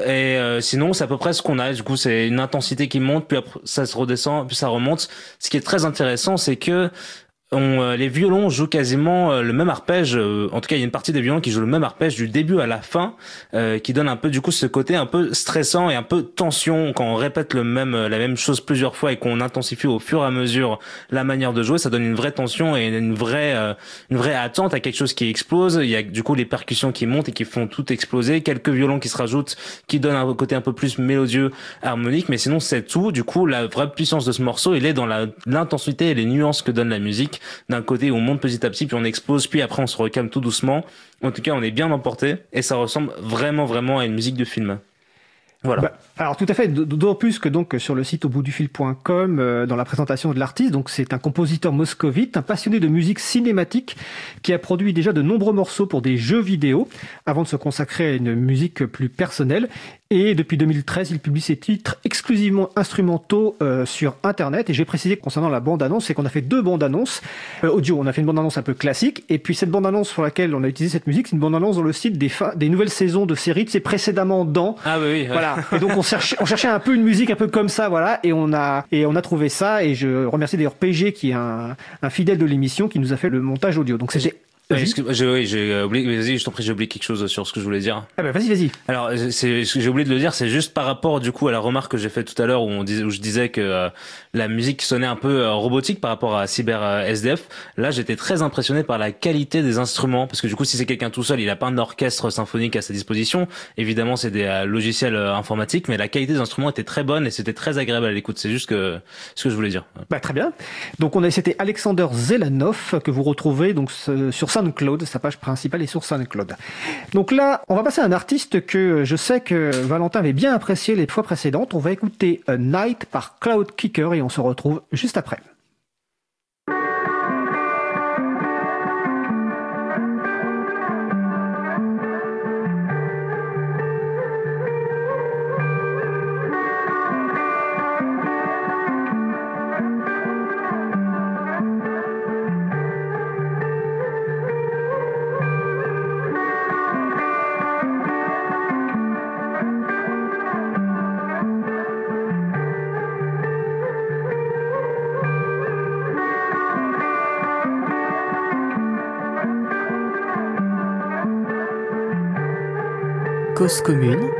Et sinon, c'est à peu près ce qu'on a. Du coup, c'est une intensité qui monte, puis après, ça se redescend, puis ça remonte. Ce qui est très intéressant, c'est que on, euh, les violons jouent quasiment euh, le même arpège. Euh, en tout cas, il y a une partie des violons qui jouent le même arpège du début à la fin, qui donne un peu du coup ce côté un peu stressant et un peu tension quand on répète le même la même chose plusieurs fois et qu'on intensifie au fur et à mesure la manière de jouer. Ça donne une vraie tension et une vraie une vraie attente à quelque chose qui explose. Il y a du coup les percussions qui montent et qui font tout exploser. Quelques violons qui se rajoutent, qui donnent un côté un peu plus mélodieux, harmonique. Mais sinon, c'est tout. Du coup, la vraie puissance de ce morceau, il est dans l'intensité et les nuances que donne la musique d'un côté où on monte petit à petit, puis on explose, puis après on se recalme tout doucement. En tout cas, on est bien emporté et ça ressemble vraiment, vraiment à une musique de film. Voilà. Bah, alors tout à fait, d'autant plus que donc sur le site au euh, dans la présentation de l'artiste, donc c'est un compositeur moscovite, un passionné de musique cinématique, qui a produit déjà de nombreux morceaux pour des jeux vidéo, avant de se consacrer à une musique plus personnelle. Et depuis 2013, il publie ses titres exclusivement instrumentaux euh, sur Internet. Et j'ai précisé concernant la bande-annonce, c'est qu'on a fait deux bandes-annonces euh, audio. On a fait une bande-annonce un peu classique, et puis cette bande-annonce sur laquelle on a utilisé cette musique, c'est une bande-annonce dans le site des, des nouvelles saisons de séries, c'est précédemment dans. Ah oui, oui. Voilà. Et donc on cherchait, on cherchait un peu une musique un peu comme ça, voilà, et on a et on a trouvé ça. Et je remercie d'ailleurs PG qui est un, un fidèle de l'émission qui nous a fait le montage audio. Donc c'était j'ai j'ai oublié, vas-y, je t'en prie, j'ai oublié quelque chose sur ce que je voulais dire. Ah bah vas-y, vas-y. Alors, c'est, j'ai oublié de le dire, c'est juste par rapport du coup à la remarque que j'ai faite tout à l'heure où on disait, où je disais que euh, la musique sonnait un peu euh, robotique par rapport à Cyber euh, SDF. Là, j'étais très impressionné par la qualité des instruments parce que du coup, si c'est quelqu'un tout seul, il a pas un orchestre symphonique à sa disposition. Évidemment, c'est des logiciels informatiques, mais la qualité des instruments était très bonne et c'était très agréable à l'écoute. C'est juste que ce que je voulais dire. Bah très bien. Donc on a c'était Alexander Zelanov que vous retrouvez donc sur SoundCloud, sa page principale est sur SoundCloud. Donc là, on va passer à un artiste que je sais que Valentin avait bien apprécié les fois précédentes. On va écouter A Night par Cloud Kicker et se retrouve juste après. Cause commune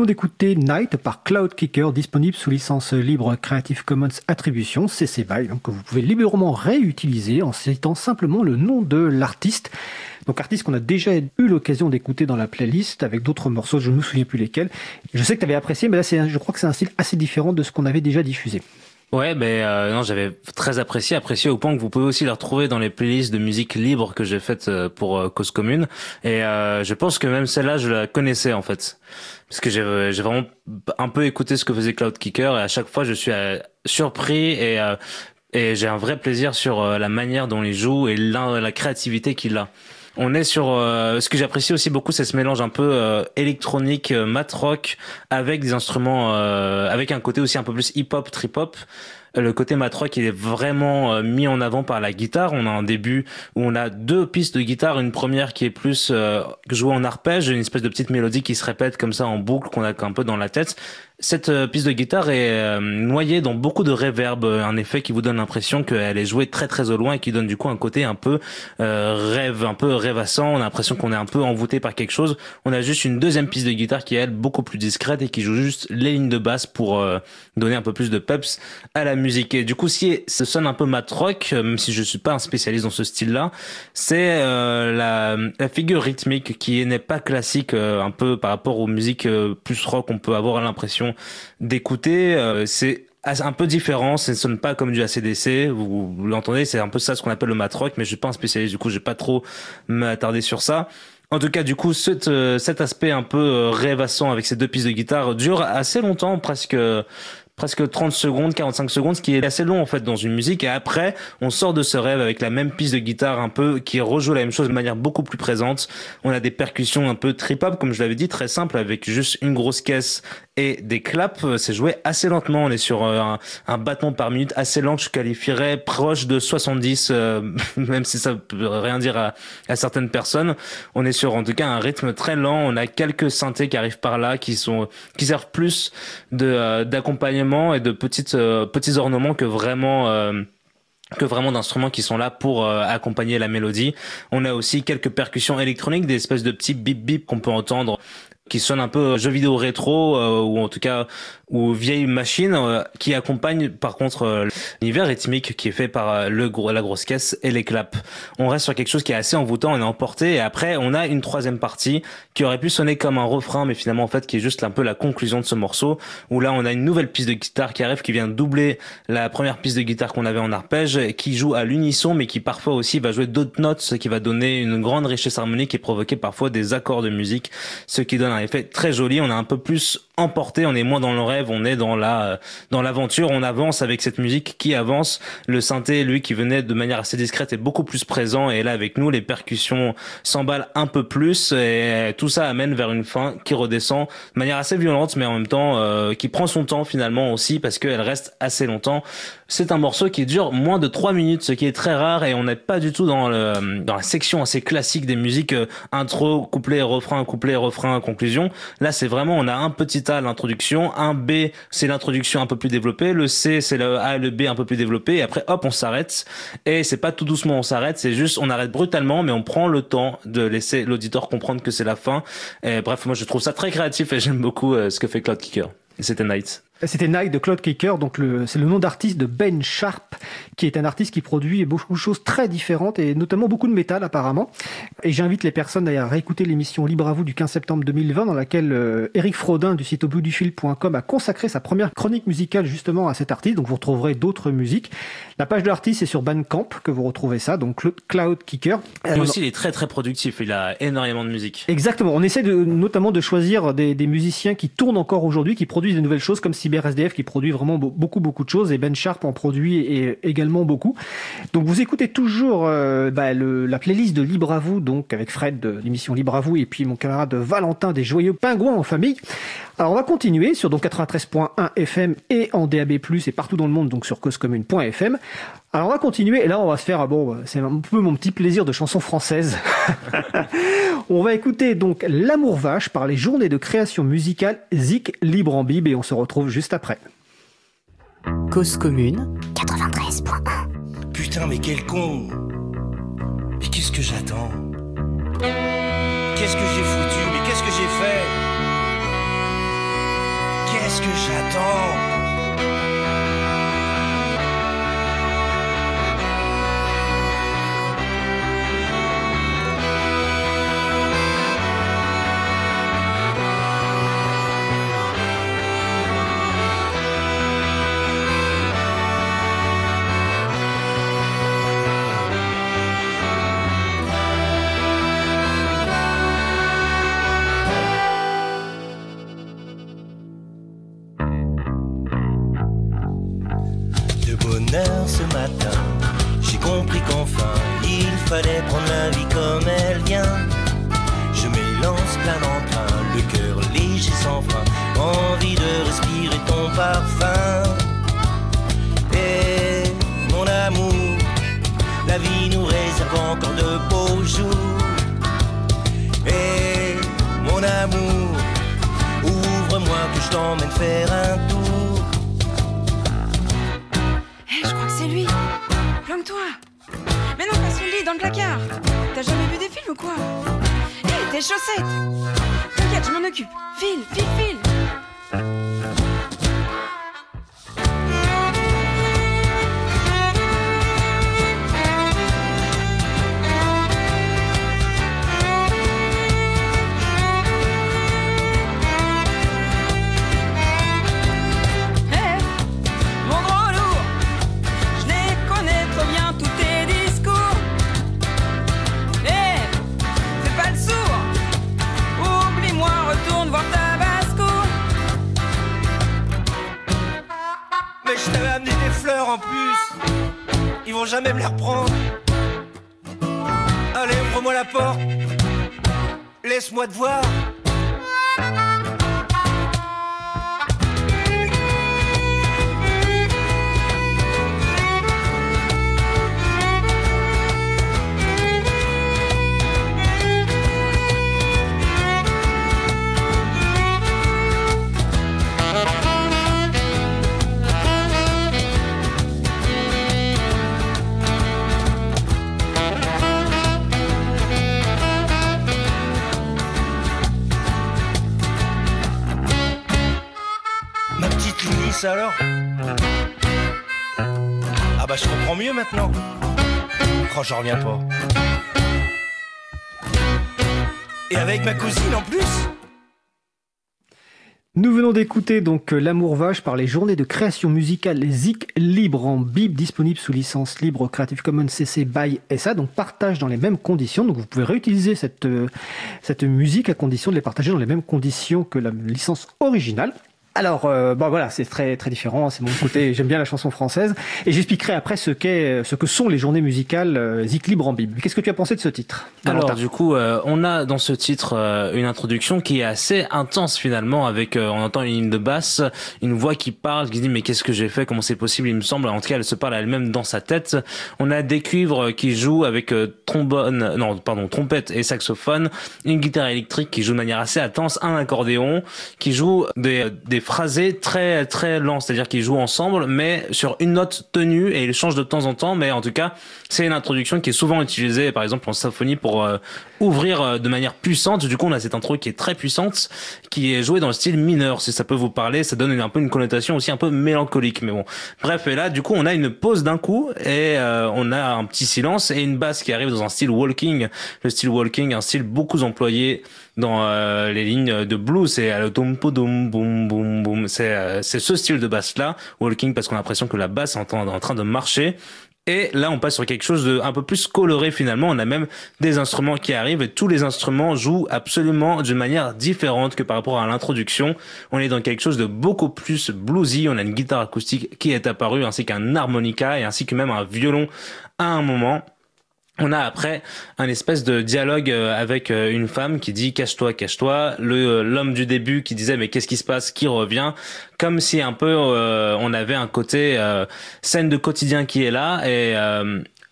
venons d'écouter Night par Cloud Kicker, disponible sous licence libre Creative Commons Attribution, CC BY, donc que vous pouvez librement réutiliser en citant simplement le nom de l'artiste. Donc artiste qu'on a déjà eu l'occasion d'écouter dans la playlist avec d'autres morceaux, je ne me souviens plus lesquels. Je sais que tu avais apprécié, mais là je crois que c'est un style assez différent de ce qu'on avait déjà diffusé. Ouais, ben euh, non, j'avais très apprécié, apprécié au point que vous pouvez aussi le retrouver dans les playlists de musique libre que j'ai faites euh, pour euh, Cause Commune. Et je pense que même celle-là, je la connaissais en fait, parce que j'ai j'ai vraiment un peu écouté ce que faisait Cloud Kicker et à chaque fois, je suis surpris et et j'ai un vrai plaisir sur la manière dont il joue et la créativité qu'il a. On est sur euh, ce que j'apprécie aussi beaucoup, c'est ce mélange un peu euh, électronique, euh, mat rock, avec des instruments, avec un côté aussi un peu plus hip hop, trip hop. Le côté mat rock il est vraiment mis en avant par la guitare. On a un début où on a deux pistes de guitare, une première qui est plus jouée en arpège, une espèce de petite mélodie qui se répète comme ça en boucle qu'on a un peu dans la tête, cette euh, piste de guitare est euh, noyée dans beaucoup de reverb, euh, un effet qui vous donne l'impression qu'elle est jouée très très au loin et qui donne du coup un côté un peu rêve, un peu rêvassant. On a l'impression qu'on est un peu envoûté par quelque chose. On a juste une deuxième piste de guitare qui est elle beaucoup plus discrète et qui joue juste les lignes de basse pour donner un peu plus de peps à la musique. Et du coup, si ça sonne un peu mat rock, même si je suis pas un spécialiste dans ce style-là, c'est la, la, figure rythmique qui n'est pas classique un peu par rapport aux musiques plus rock. On peut avoir l'impression d'écouter. Euh, c'est un peu différent, ça ne sonne pas comme du ACDC, vous, l'entendez, c'est un peu ça ce qu'on appelle le mat rock, mais je suis pas un spécialiste, du coup, je vais pas trop m'attarder sur ça. En tout cas, du coup, cet, euh, cet aspect un peu euh, rêvassant avec ces deux pistes de guitare dure assez longtemps, presque presque 30 secondes, 45 secondes, ce qui est assez long en fait dans une musique. Et après, on sort de ce rêve avec la même piste de guitare un peu qui rejoue la même chose de manière beaucoup plus présente. On a des percussions un peu trip-hop, comme je l'avais dit, très simple avec juste une grosse caisse et des claps. C'est joué assez lentement. On est sur euh, un, un battement par minute assez lent que je qualifierais proche de 70, euh, même si ça peut rien dire à, à, certaines personnes. On est sur en tout cas un rythme très lent. On a quelques synthés qui arrivent par là, qui sont qui servent plus de euh, d'accompagnement et de petites euh, petits ornements que vraiment euh, que vraiment d'instruments qui sont là pour euh, accompagner la mélodie. On a aussi quelques percussions électroniques, des espèces de petits bip bip qu'on peut entendre qui sonnent un peu jeux vidéo rétro ou en tout cas ou vieille machine euh, qui accompagne par contre euh, l'univers rythmique qui est fait par euh, le gros, la grosse caisse et les claps. On reste sur quelque chose qui est assez envoûtant, on est emporté et après on a une troisième partie qui aurait pu sonner comme un refrain mais finalement en fait qui est juste un peu la conclusion de ce morceau où là on a une nouvelle piste de guitare qui arrive qui vient doubler la première piste de guitare qu'on avait en arpège qui joue à l'unisson mais qui parfois aussi va jouer d'autres notes ce qui va donner une grande richesse harmonique et provoquer parfois des accords de musique ce qui donne un effet très joli. On a un peu plus emporté, on est moins dans le rêve, on est dans la dans l'aventure, on avance avec cette musique qui avance. Le synthé, lui, qui venait de manière assez discrète, est beaucoup plus présent et là avec nous, les percussions s'emballent un peu plus et tout ça amène vers une fin qui redescend de manière assez violente, mais en même temps euh, qui prend son temps finalement aussi parce qu'elle reste assez longtemps. C'est un morceau qui dure moins de 3 minutes, ce qui est très rare et on n'est pas du tout dans le dans la section assez classique des musiques euh, intro, couplet, refrain, couplet, refrain, conclusion. Là, c'est vraiment on a un petit l'introduction, un B c'est l'introduction un peu plus développée, le C c'est le A et le B un peu plus développé, et après hop on s'arrête, et c'est pas tout doucement on s'arrête, c'est juste on arrête brutalement, mais on prend le temps de laisser l'auditeur comprendre que c'est la fin. Et bref, moi je trouve ça très créatif et j'aime beaucoup euh, ce que fait Cloud Kicker. C'était Night. C'était Night de Claude Kicker, donc c'est le nom d'artiste de Ben Sharp, qui est un artiste qui produit beaucoup de choses très différentes et notamment beaucoup de métal apparemment. Et j'invite les personnes à réécouter l'émission Libre à vous du 15 septembre 2020 dans laquelle euh, Eric Frodin du site au bout du fil.com a consacré sa première chronique musicale justement à cet artiste. Donc vous retrouverez d'autres musiques. La page de l'artiste est sur Bandcamp que vous retrouvez ça, donc Cloud Kicker. Et aussi il est très très productif, il a énormément de musique. Exactement, on essaie de, notamment de choisir des, des musiciens qui tournent encore aujourd'hui, qui produisent de nouvelles choses comme si SDF qui produit vraiment beaucoup beaucoup de choses et Ben Sharp en produit également beaucoup. Donc vous écoutez toujours euh, bah, la playlist de Libre à vous, donc avec Fred de l'émission Libre à vous et puis mon camarade Valentin des Joyeux Pingouins en famille. Alors on va continuer sur donc 93.1 FM et en DAB+ et partout dans le monde donc sur causecommune.fm. Alors on va continuer et là on va se faire bon c'est un peu mon petit plaisir de chanson française. on va écouter donc L'amour vache par les journées de création musicale Zik Libre en Bib et on se retrouve juste après. Cause commune. 93.1 Putain mais quel con. Mais qu'est-ce que j'attends? Qu'est-ce que j'ai foutu? Mais qu'est-ce que j'ai fait? Qu'est-ce que j'attends? Prendre dans le placard. T'as jamais vu des films ou quoi Hé, hey, tes chaussettes T'inquiète, je m'en occupe. File, file, file Ils vont jamais me les reprendre. Allez, ouvre-moi la porte. Laisse-moi te voir. Oh, j'en reviens pas. Et avec ma cousine en plus. Nous venons d'écouter donc L'amour vache par les journées de création musicale Zik libre en bib disponible sous licence libre Creative Commons CC by SA donc partage dans les mêmes conditions. Donc vous pouvez réutiliser cette euh, cette musique à condition de les partager dans les mêmes conditions que la licence originale alors, euh, bon voilà, c'est très très différent. C'est mon côté. J'aime bien la chanson française, et j'expliquerai après ce qu'est, ce que sont les journées musicales euh, en Bible. Qu'est-ce que tu as pensé de ce titre Alors, du coup, euh, on a dans ce titre euh, une introduction qui est assez intense finalement, avec on entend une ligne de basse, une voix qui parle, qui dit mais qu'est-ce que j'ai fait Comment c'est possible? Il me semble. En tout cas, elle se parle elle-même dans sa tête. On a des cuivres qui jouent avec trombone, non pardon, trompette et saxophone, une guitare électrique qui joue de manière assez intense, un accordéon qui joue des, des phrasé très très lent, c'est-à-dire qu'ils jouent ensemble, mais sur une note tenue et ils changent de temps en temps. Mais en tout cas, c'est une introduction qui est souvent utilisée, par exemple en symphonie, pour euh, ouvrir euh, de manière puissante. Du coup, on a cette intro qui est très puissante, qui est jouée dans le style mineur. Si ça peut vous parler, ça donne un peu une connotation aussi un peu mélancolique. Mais bon, bref. Et là, du coup, on a une pause d'un coup et euh, on a un petit silence et une basse qui arrive dans un style walking. Le style walking, un style beaucoup employé dans euh, les lignes de blues, c'est boom. C'est euh, c'est ce style de basse là, walking, parce qu'on a l'impression que la basse est en train de marcher. Et là, on passe sur quelque chose de un peu plus coloré finalement. On a même des instruments qui arrivent et tous les instruments jouent absolument d'une manière différente que par rapport à l'introduction. On est dans quelque chose de beaucoup plus bluesy. On a une guitare acoustique qui est apparue ainsi qu'un harmonica et ainsi que même un violon à un moment on a après un espèce de dialogue euh, avec euh, une femme qui dit cache-toi, cache-toi. Le euh, l'homme du début qui disait mais qu'est-ce qui se passe, qui revient, comme si un peu on avait un côté scène de quotidien qui est là et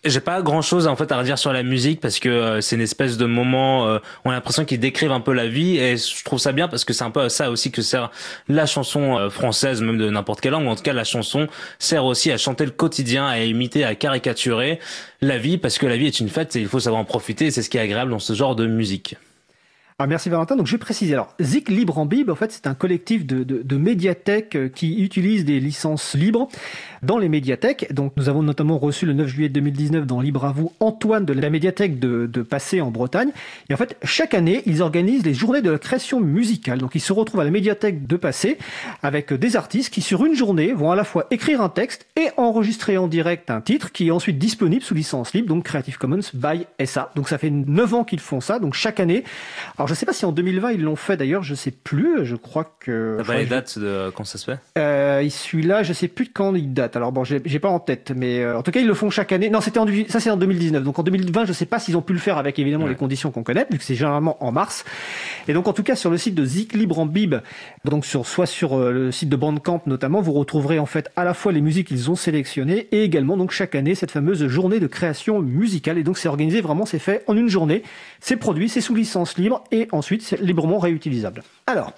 j'ai pas grand chose en fait à redire sur la musique parce que euh, c'est une espèce de moment, euh, on a l'impression qu'ils décrivent un peu la vie et je trouve ça bien parce que c'est un peu ça aussi que sert la chanson euh, française, même de n'importe quelle langue, en tout cas la chanson sert aussi à chanter le quotidien, à imiter, à caricaturer la vie parce que la vie est une fête et il faut savoir en profiter c'est ce qui est agréable dans ce genre de musique. Ah, merci Valentin. Donc je vais préciser. Alors Zik Libre en Bib, en fait, c'est un collectif de, de, de médiathèques euh, qui utilise des licences libres dans les médiathèques. Donc nous avons notamment reçu le 9 juillet 2019 dans Libre à vous Antoine de la médiathèque de, de Passé en Bretagne. Et en fait, chaque année, ils organisent les journées de la création musicale. Donc ils se retrouvent à la médiathèque de Passé avec des artistes qui sur une journée vont à la fois écrire un texte et enregistrer en direct un titre qui est ensuite disponible sous licence libre, donc Creative Commons by SA. Donc ça fait 9 ans qu'ils font ça. Donc chaque année. Je sais pas si en 2020 ils l'ont fait d'ailleurs, je sais plus. Je crois que. T'as pas les dates de quand ça se fait euh, Celui-là, je sais plus de quand il date. Alors bon, j'ai pas en tête, mais euh, en tout cas ils le font chaque année. Non, c'était en ça c'est en 2019. Donc en 2020, je sais pas s'ils ont pu le faire avec évidemment Ouais. les conditions qu'on connaît, vu que c'est généralement en mars. Et donc en tout cas sur le site de Zik Libre en Bib, donc sur soit sur euh, le site de Bandcamp notamment, vous retrouverez en fait à la fois les musiques qu'ils ont sélectionnées et également donc chaque année cette fameuse journée de création musicale. Et donc c'est organisé vraiment, c'est fait en une journée. C'est produit, c'est sous licence libre et ensuite c'est librement réutilisable. Alors.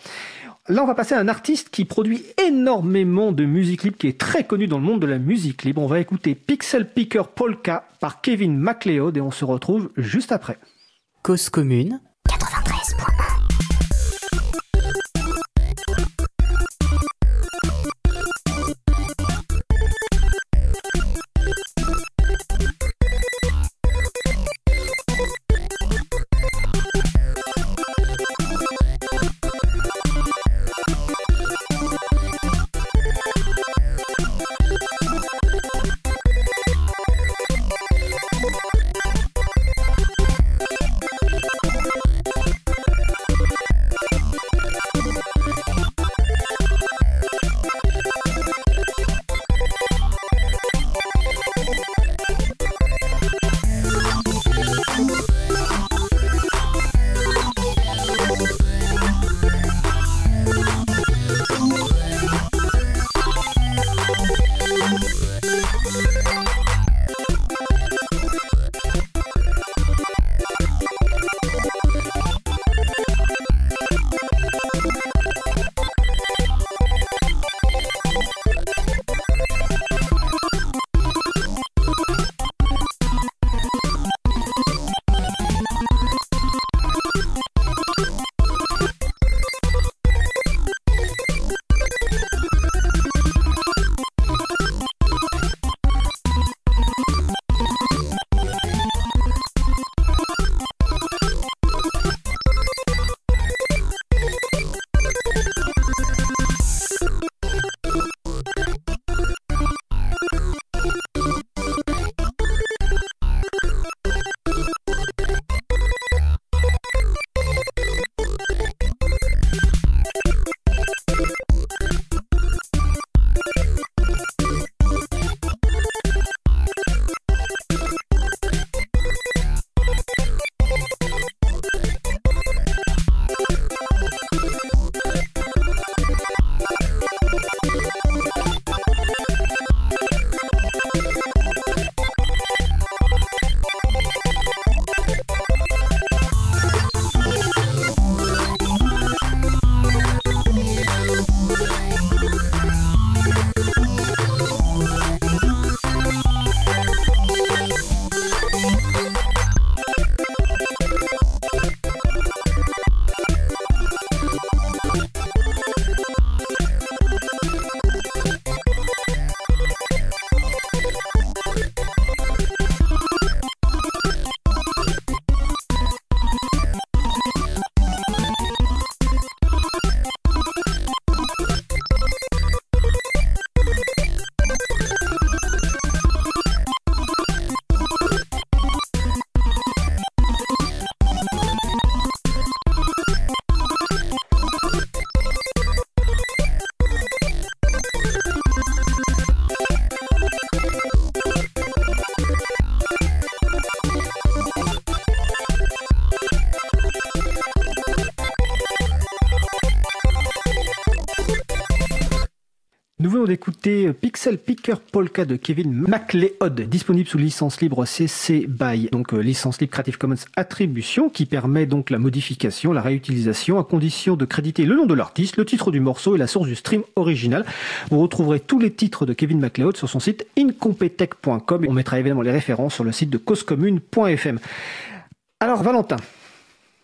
Là, on va passer à un artiste qui produit énormément de musique libre, qui est très connu dans le monde de la musique libre. On va écouter Pixel Picker Polka par Kevin MacLeod et on se retrouve juste après. Cause commune 93.1 d'écouter Pixel Picker Polka de Kevin MacLeod, disponible sous licence libre CC BY, donc euh, licence libre Creative Commons Attribution, qui permet donc la modification, la réutilisation, à condition de créditer le nom de l'artiste, le titre du morceau et la source du stream original. Vous retrouverez tous les titres de Kevin MacLeod sur son site incompetech.com. On mettra évidemment les références sur le site de causecommune.fm. Alors Valentin,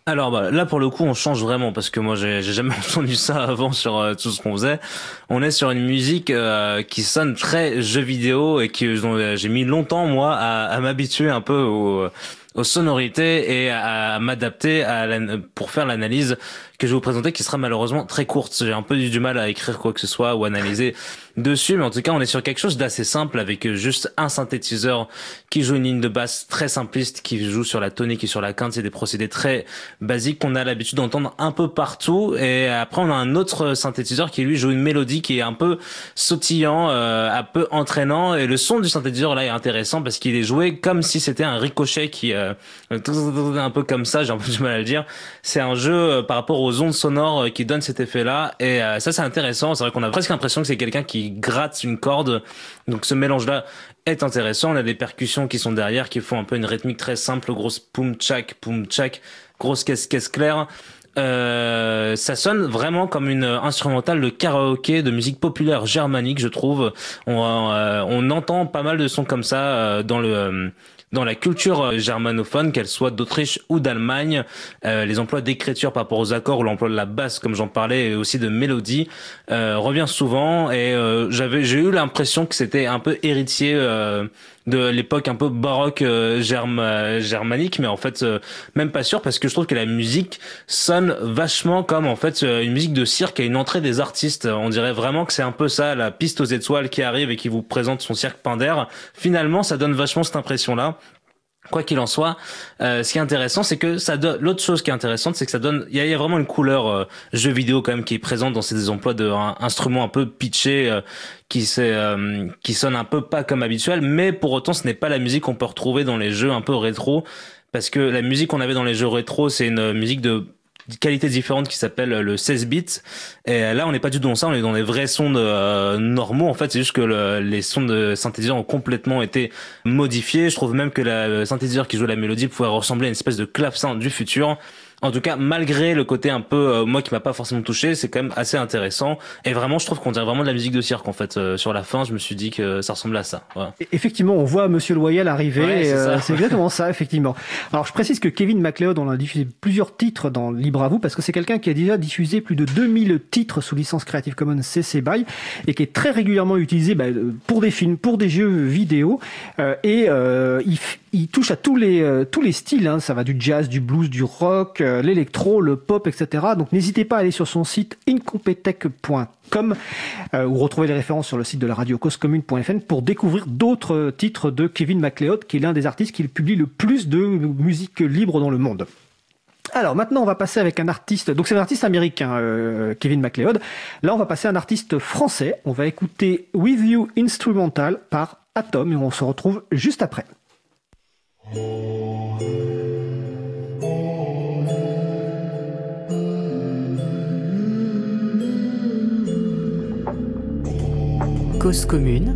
Alors bah, là pour le coup on change vraiment parce que moi j'ai jamais entendu ça avant sur euh, tout ce qu'on faisait. On est sur une musique euh, qui sonne très jeu vidéo et qui j'ai mis longtemps moi à, à m'habituer un peu au, aux sonorités et à, m'adapter à pour faire l'analyse que je vais vous présenter qui sera malheureusement très courte. J'ai un peu du mal à écrire quoi que ce soit ou analyser dessus, mais en tout cas on est sur quelque chose d'assez simple avec juste un synthétiseur qui joue une ligne de basse très simpliste, qui joue sur la tonique et sur la quinte. C'est des procédés très basiques qu'on a l'habitude d'entendre un peu partout. Et après on a un autre synthétiseur qui lui joue une mélodie qui est un peu sautillant, euh, un peu entraînant. Et le son du synthétiseur là est intéressant parce qu'il est joué comme si c'était un ricochet qui euh, un peu comme ça. J'ai un peu du mal à le dire. C'est un jeu euh, par rapport aux ondes sonores qui donne cet effet là. Et ça c'est intéressant. C'est vrai qu'on a presque l'impression que c'est quelqu'un qui gratte une corde. Donc ce mélange-là est intéressant. On a des percussions qui sont derrière, qui font un peu une rythmique très simple, grosse poum tchak, poum tchak, grosse caisse caisse claire. Euh, ça sonne vraiment comme une instrumentale de karaoké de musique populaire germanique, je trouve. On, euh, on entend pas mal de sons comme ça euh, dans le dans la culture euh, germanophone, qu'elle soit d'Autriche ou d'Allemagne, euh, les emplois d'écriture par rapport aux accords ou l'emploi de la basse, comme j'en parlais, et aussi de mélodie, euh, revient souvent. Et j'avais, j'ai eu l'impression que c'était un peu héritier de l'époque un peu baroque euh, germanique mais en fait même pas sûr parce que je trouve que la musique sonne vachement comme en fait une musique de cirque à une entrée des artistes. On dirait vraiment que c'est un peu ça la piste aux étoiles qui arrive et qui vous présente son cirque Pinder. Finalement ça donne vachement cette impression là Quoi qu'il en soit, euh, ce qui est intéressant, c'est que ça donne. L'autre chose qui est intéressante, c'est que ça donne. Il y, a, vraiment une couleur euh, jeu vidéo quand même qui est présente dans ces emplois d'instruments un, peu pitchés, euh, qui euh, qui sonne un peu pas comme habituel, mais pour autant, ce n'est pas la musique qu'on peut retrouver dans les jeux un peu rétro, parce que la musique qu'on avait dans les jeux rétro, c'est une musique de qualité différente qui s'appelle le 16 bits. Et là, on n'est pas du tout dans ça, on est dans des vrais sons euh, normaux. En fait, c'est juste que le, les sons de synthétiseur ont complètement été modifiés. Je trouve même que la synthétiseur qui joue la mélodie pouvait ressembler à une espèce de clavecin du futur. En tout cas, malgré le côté un peu euh, moi qui m'a pas forcément touché, c'est quand même assez intéressant. Et vraiment, je trouve qu'on dirait vraiment de la musique de cirque en fait. Euh, sur la fin, je me suis dit que ça ressemblait à ça. Voilà. Effectivement, on voit Monsieur Loyal arriver. Euh, c'est exactement ça, effectivement. Alors, je précise que Kevin MacLeod, on a diffusé plusieurs titres dans Libre à vous parce que c'est quelqu'un qui a déjà diffusé plus de 2000 titres sous licence Creative Commons CC BY et qui est très régulièrement utilisé bah, pour des films, pour des jeux vidéo. et il, il, touche à tous les tous les styles. Hein. Ça va du jazz, du blues, du rock euh, l'électro, le pop, etc. Donc n'hésitez pas à aller sur son site incompetech.com euh, ou retrouver les références sur le site de la radio pour découvrir d'autres titres de Kevin MacLeod, qui est l'un des artistes qui publie le plus de musique libre dans le monde. Alors maintenant, on va passer avec un artiste. Donc c'est un artiste américain, euh, Kevin MacLeod. Là, on va passer à un artiste français. On va écouter With You Instrumental par Atom et on se retrouve juste après. Commune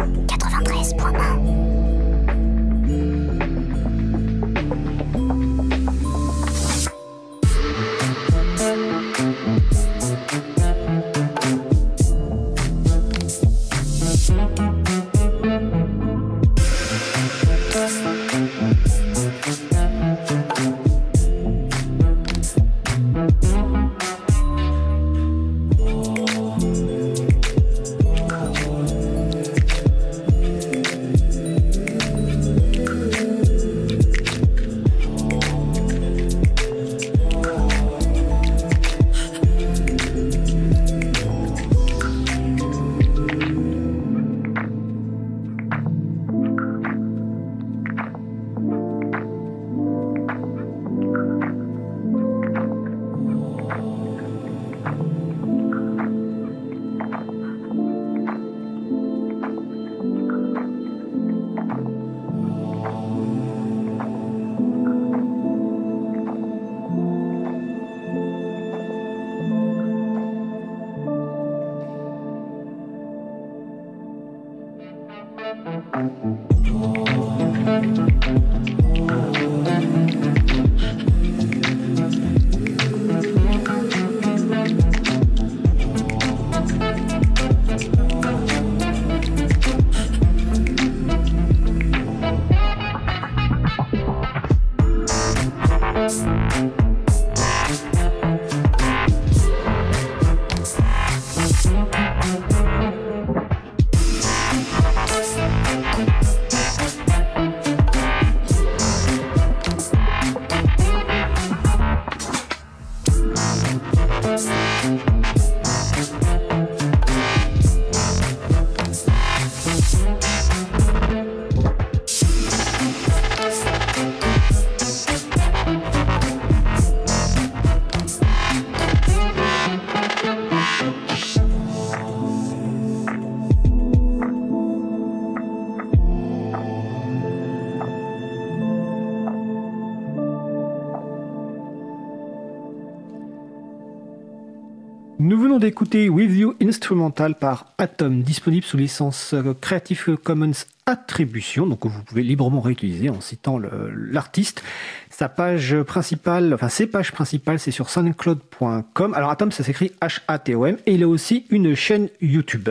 venons d'écouter With You Instrumental par Atom, disponible sous licence euh, Creative Commons Attribution, donc vous pouvez librement réutiliser en citant l'artiste. Sa page principale, enfin ses pages principales, c'est sur soundcloud.com. Alors Atom, ça s'écrit H-A-T-O-M, et il a aussi une chaîne YouTube.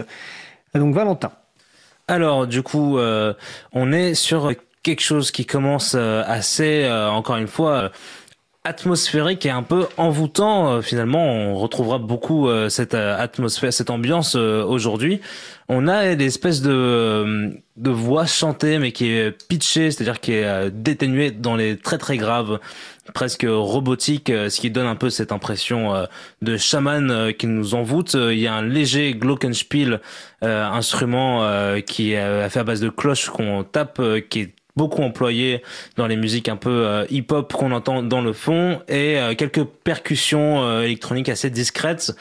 Donc Valentin. Alors du coup, euh, on est sur quelque chose qui commence euh, assez, encore une fois, atmosphérique et un peu envoûtant. Euh, finalement, on retrouvera beaucoup euh, cette euh, atmosphère, cette ambiance aujourd'hui. On a l'espèce de de voix chantée mais qui est pitchée, c'est-à-dire qui est déténuée dans les très très graves, presque robotique, ce qui donne un peu cette impression de chaman qui nous envoûte. Il y a un léger glockenspiel, instrument qui est fait à base de cloches qu'on tape, qui est beaucoup employé dans les musiques un peu euh, hip-hop qu'on entend dans le fond et euh, quelques percussions euh, électroniques assez discrètes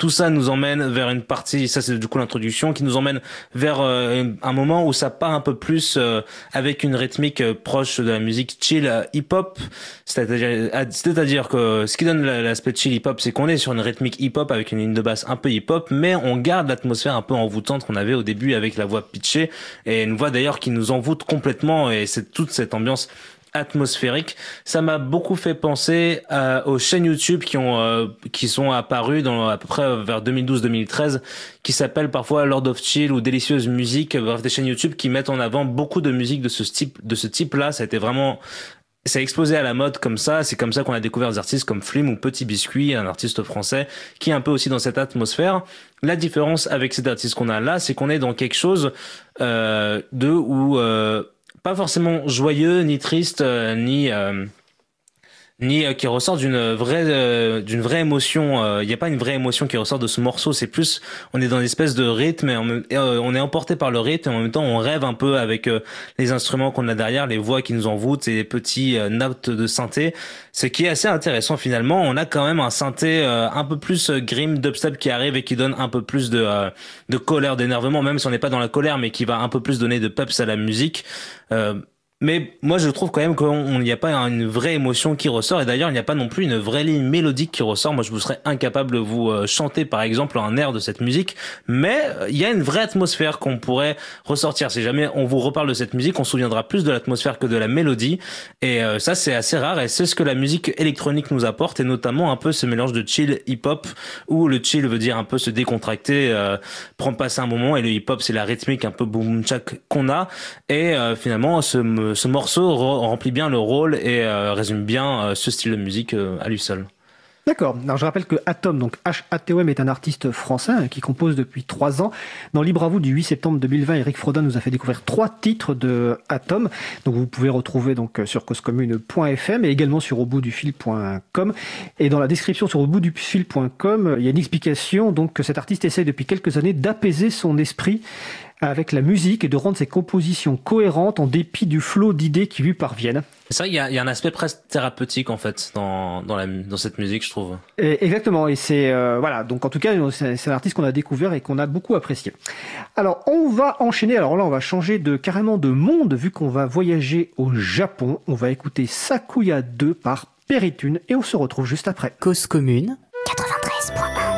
tout ça nous emmène vers une partie, ça c'est du coup l'introduction, qui nous emmène vers euh, un moment où ça part un peu plus euh, avec une rythmique euh, proche de la musique chill hip-hop. C'est-à-dire que ce qui donne l'aspect chill hip-hop, c'est qu'on est sur une rythmique hip-hop avec une ligne de basse un peu hip-hop, mais on garde l'atmosphère un peu envoûtante qu'on avait au début avec la voix pitchée et une voix d'ailleurs qui nous envoûte complètement et c'est toute cette ambiance atmosphérique. Ça m'a beaucoup fait penser euh, aux chaînes YouTube qui ont euh, qui sont apparues dans à peu près vers 2012-2013, qui s'appellent parfois Lord of Chill ou Délicieuse Musique, bref des chaînes YouTube qui mettent en avant beaucoup de musique de ce type de ce type là. Ça a été vraiment ça a explosé à la mode comme ça. C'est comme ça qu'on a découvert des artistes comme Flim ou Petit Biscuit, un artiste français qui est un peu aussi dans cette atmosphère. La différence avec cet artiste qu'on a là, c'est qu'on est dans quelque chose euh, de où euh, pas forcément joyeux, ni triste, euh, ni euh, ni euh, qui ressort d'une vraie euh, d'une vraie émotion. Il euh, n'y a pas une vraie émotion qui ressort de ce morceau. C'est plus on est dans une espèce de rythme et, on, est emporté par le rythme et en même temps on rêve un peu avec les instruments qu'on a derrière, les voix qui nous envoûtent et les petits notes de synthé. Ce qui est assez intéressant finalement. On a quand même un synthé un peu plus grim dubstep qui arrive et qui donne un peu plus de de colère, d'énervement, même si on n'est pas dans la colère, mais qui va un peu plus donner de peps à la musique. Mais moi, je trouve quand même qu'il n'y a pas une vraie émotion qui ressort. Et d'ailleurs, il n'y a pas non plus une vraie ligne mélodique qui ressort. Moi, je vous serais incapable de vous euh, chanter, par exemple, un air de cette musique. Mais euh, il y a une vraie atmosphère qu'on pourrait ressortir. Si jamais on vous reparle de cette musique, on se souviendra plus de l'atmosphère que de la mélodie. Et euh, ça, c'est assez rare. Et c'est ce que la musique électronique nous apporte. Et notamment un peu ce mélange de chill hip-hop, où le chill veut dire un peu se décontracter, prendre passer un moment. Et le hip-hop, c'est la rythmique un peu boom chak qu'on a. Et finalement, ce ce morceau remplit bien le rôle et euh, résume bien euh, ce style de musique euh, à lui seul. D'accord. Alors je rappelle que Atom, donc H-A-T-O-M, est un artiste français hein, qui compose depuis trois ans. Dans Libre à vous du 8 septembre 2020, Eric Frodin nous a fait découvrir trois titres de Atom. Donc vous pouvez retrouver donc sur causecommune.fm et également sur auboutdufil.com. Et dans la description sur auboutdufil.com, il y a une explication donc que cet artiste essaie depuis quelques années d'apaiser son esprit avec la musique et de rendre ses compositions cohérentes en dépit du flot d'idées qui lui parviennent. C'est vrai qu'il y, y, a un aspect presque thérapeutique en fait dans, dans, la, dans cette musique, je trouve. exactement, et c'est euh, voilà. Donc en tout cas, c'est un artiste qu'on a découvert et qu'on a beaucoup apprécié. Alors on va enchaîner. Alors là, on va changer de carrément de monde vu qu'on va voyager au Japon. On va écouter Sakuya 2 par Peritune et on se retrouve juste après. Cause commune 93.1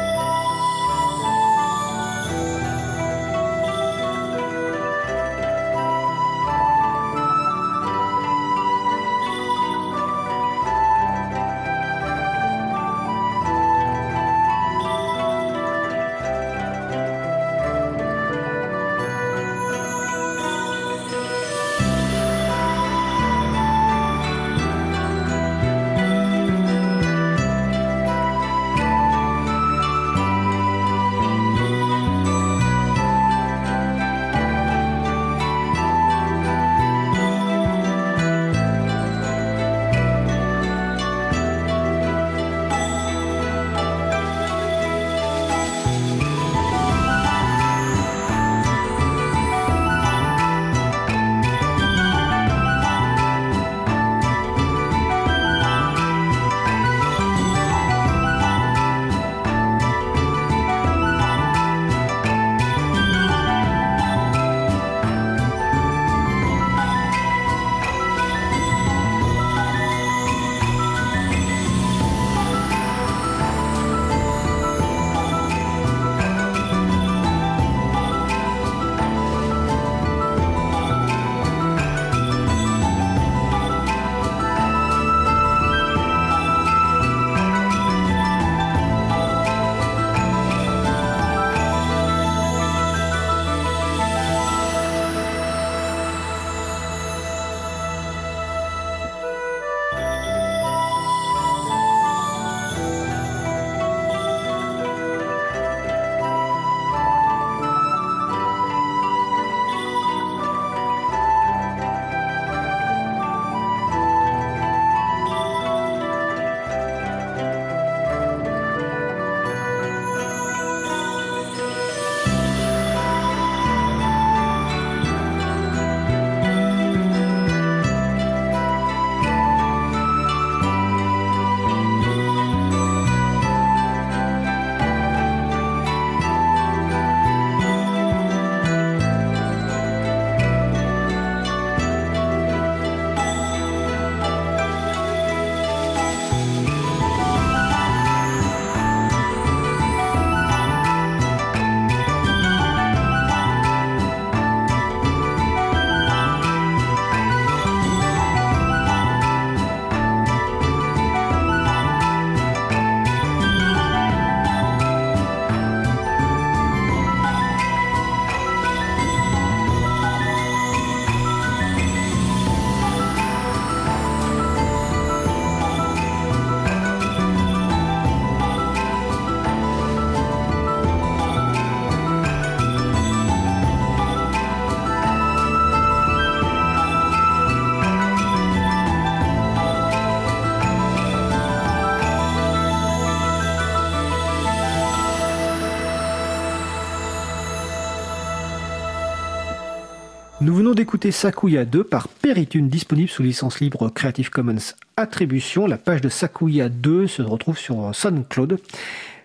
venons d'écouter Sakuya 2 par Peritune, disponible sous licence libre Creative Commons Attribution. La page de Sakuya 2 se retrouve sur SoundCloud.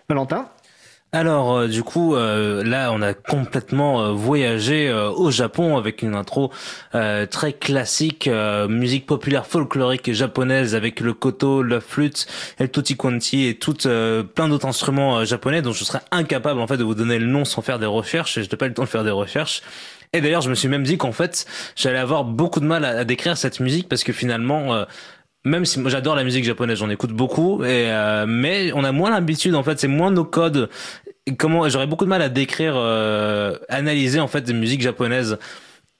Valentin? Alors euh, du coup euh, là on a complètement euh, voyagé au Japon avec une intro très classique musique populaire folklorique japonaise avec le koto, la flûte, le tutti quanti et tout plein d'autres instruments japonais dont je serais incapable en fait de vous donner le nom sans faire des recherches et je n'ai pas le temps de faire des recherches. Et d'ailleurs, je me suis même dit qu'en fait, j'allais avoir beaucoup de mal à, décrire cette musique parce que finalement, même si j'adore la musique japonaise, j'en écoute beaucoup, euh, mais on a moins l'habitude en fait, c'est moins nos codes. comment j'aurais beaucoup de mal à décrire, euh, analyser en fait des musiques japonaises.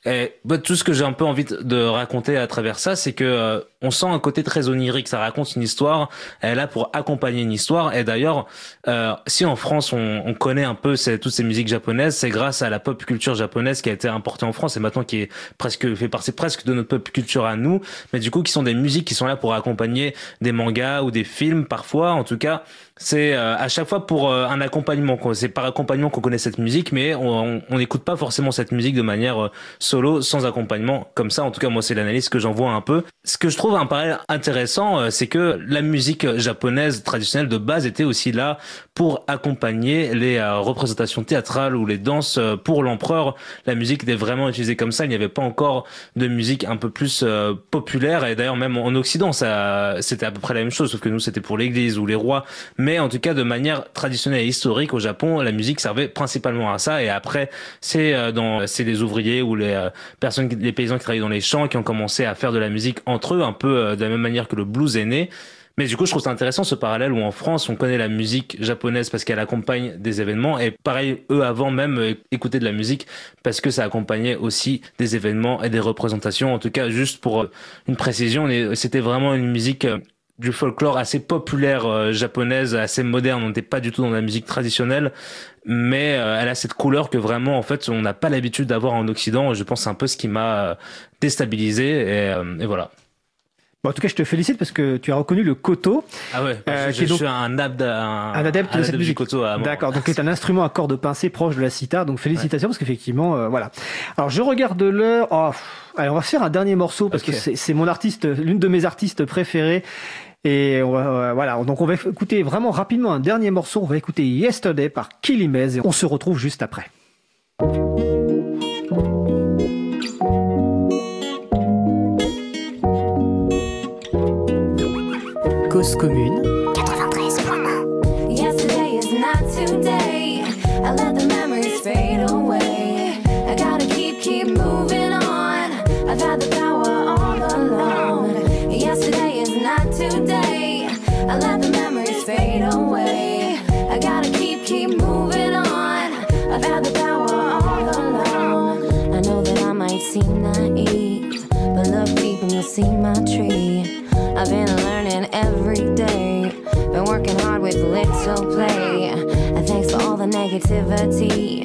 Et bah, tout ce que j'ai un peu envie de raconter à travers ça, c'est que euh, on sent un côté très onirique. Ça raconte une histoire. Elle est là pour accompagner une histoire. Et d'ailleurs, euh, si en France on, on connaît un peu ces, toutes ces musiques japonaises, c'est grâce à la pop culture japonaise qui a été importée en France et maintenant qui est presque fait partie presque de notre pop culture à nous. Mais du coup, qui sont des musiques qui sont là pour accompagner des mangas ou des films parfois. En tout cas, c'est euh, à chaque fois pour euh, un accompagnement. C'est par accompagnement qu'on connaît cette musique, mais on n'écoute pas forcément cette musique de manière euh, solo, sans accompagnement. Comme ça, en tout cas, moi, c'est l'analyse que j'en vois un peu. Ce que je trouve un parallèle intéressant, euh, c'est que la musique japonaise traditionnelle de base était aussi là pour accompagner les euh, représentations théâtrales ou les danses pour l'empereur. La musique était vraiment utilisée comme ça. Il n'y avait pas encore de musique un peu plus populaire. Et d'ailleurs, même en Occident, ça, c'était à peu près la même chose, sauf que nous, c'était pour l'église ou les rois. En tout cas, de manière traditionnelle et historique au Japon, la musique servait principalement à ça. Et après, c'est dans, c'est les ouvriers ou les personnes, les paysans qui travaillaient dans les champs qui ont commencé à faire de la musique entre eux, un peu euh, de la même manière que le blues est né. Mais du coup, je trouve ça intéressant ce parallèle où en France, on connaît la musique japonaise parce qu'elle accompagne des événements et pareil, eux avant même euh, écouter de la musique parce que ça accompagnait aussi des événements et des représentations. En tout cas, juste pour euh, une précision, c'était vraiment une musique du folklore assez populaire japonaise, assez moderne. On n'était pas du tout dans la musique traditionnelle, mais elle a cette couleur que vraiment, en fait, on n'a pas l'habitude d'avoir en Occident. Je pense c'est un peu ce qui m'a déstabilisé et voilà en tout cas, je te félicite parce que tu as reconnu le koto. Ah ouais, euh, je, suis un, adepte, un, adepte de cette musique. D'accord, donc c'est un instrument à cordes pincées proche de la sitar. Donc félicitations parce qu'effectivement, euh, voilà. Alors je regarde l'heure. Oh, allez, on va faire un dernier morceau parce que c'est mon artiste, l'une de mes artistes préférées. Et voilà, donc on va écouter vraiment rapidement un dernier morceau. On va écouter Yesterday par Kilimez et on se retrouve juste après. cause commune see my tree. I've been learning every day. Been working hard with little play. And thanks for all the negativity.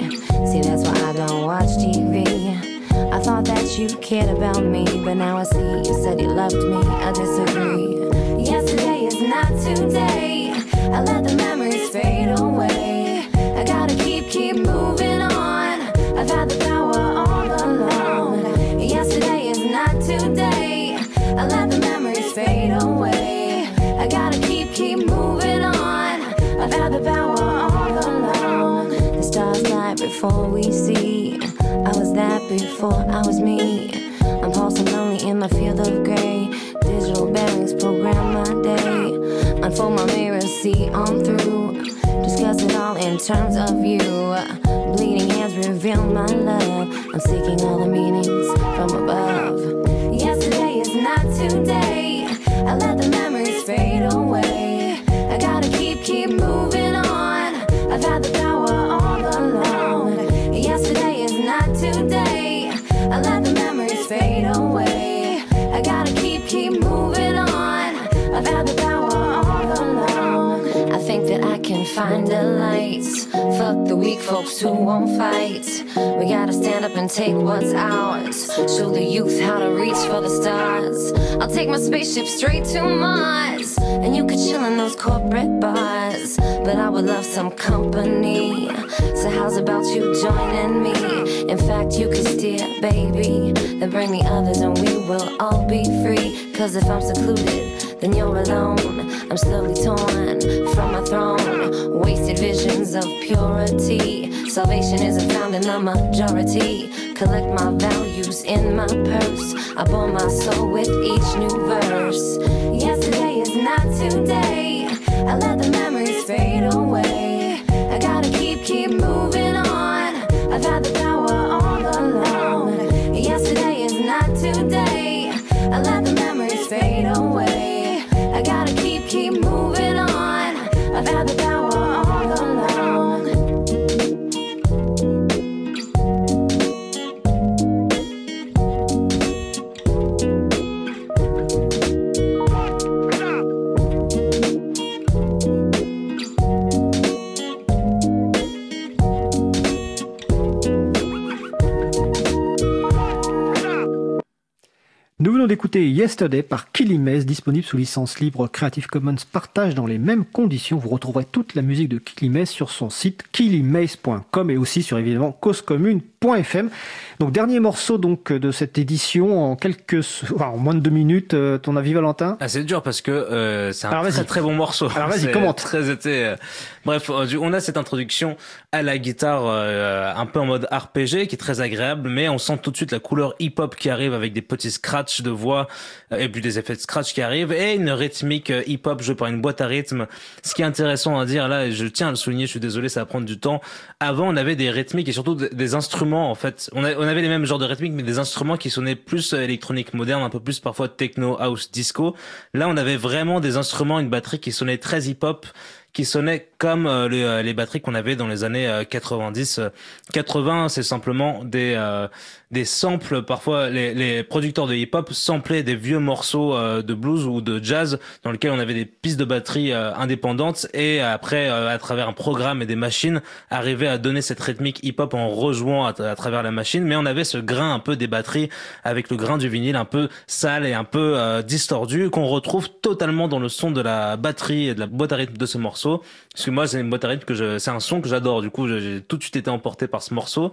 See, that's why I don't watch TV. I thought that you cared about me, but now I see you said you loved me. I disagree. Yesterday is not today. I let the memories fade away. I gotta keep, keep moving before we see. I was that before I was me. I'm pulsing lonely in my field of gray. Digital bearings program my day. Unfold my mirror, see on through. Discuss it all in terms of you. Bleeding hands reveal my love. I'm seeking all the meanings from above. Yesterday is not today. I let the memories fade away. I gotta keep, keep moving on. I've had the can find a light. Fuck the weak folks who won't fight. We gotta stand up and take what's ours. Show the youth how to reach for the stars. I'll take my spaceship straight to Mars. and you could chill in those corporate bars. But I would love some company. So how's about you joining me? In fact, you could steer, baby. Then bring the others, and we will all be free. Cause if I'm secluded, then you're alone. I'm slowly torn from my throne. Wasted visions of purity. Salvation isn't found in the majority. Collect my values in my purse. I bore my soul with each new verse. Yesterday is not today. I let the memories fade away. Venons d'écouter Yesterday par Killy Maze, disponible sous licence libre Creative Commons partage dans les mêmes conditions. Vous retrouverez toute la musique de Killy Maze sur son site killymaze.com et aussi sur évidemment causecommune.fm. Donc dernier morceau donc de cette édition en quelques, enfin, en moins de deux minutes. Euh, ton avis Valentin? Ah, c'est dur parce que euh, c'est un Alors, très très bon morceau. Alors, vas-y, commente. Très été. Bref, euh, on a cette introduction à la guitare euh, un peu en mode RPG qui est très agréable, mais on sent tout de suite la couleur hip-hop qui arrive avec des petits scratchs de voix euh, et puis des effets de scratch qui arrivent et une rythmique euh, hip-hop jouée par une boîte à rythme. Ce qui est intéressant à dire là, et je tiens à le souligner, je suis désolé, ça va prendre du temps. Avant, on avait des rythmiques et surtout des- instruments en fait. On, on avait les mêmes genres de rythmiques, mais des instruments qui sonnaient plus électronique moderne, un peu plus parfois techno, house, disco. Là, on avait vraiment des instruments, une batterie qui sonnait très hip-hop, qui sonnait comme euh, les, euh, les batteries qu'on avait dans les années euh, 90. euh, 80, c'est simplement des des samples. Parfois, les, les producteurs de hip-hop samplaient des vieux morceaux de blues ou de jazz dans lesquels on avait des pistes de batterie indépendantes et après, à travers un programme et des machines, arrivaient à donner cette rythmique hip-hop en rejouant à, travers la machine. Mais on avait ce grain un peu des batteries avec le grain du vinyle un peu sale et un peu euh, distordu qu'on retrouve totalement dans le son de la batterie et de la boîte à rythme de ce morceau. Moi, c'est une boîte à rythme que je, c'est un son que j'adore. Du coup, j'ai tout de suite été emporté par ce morceau.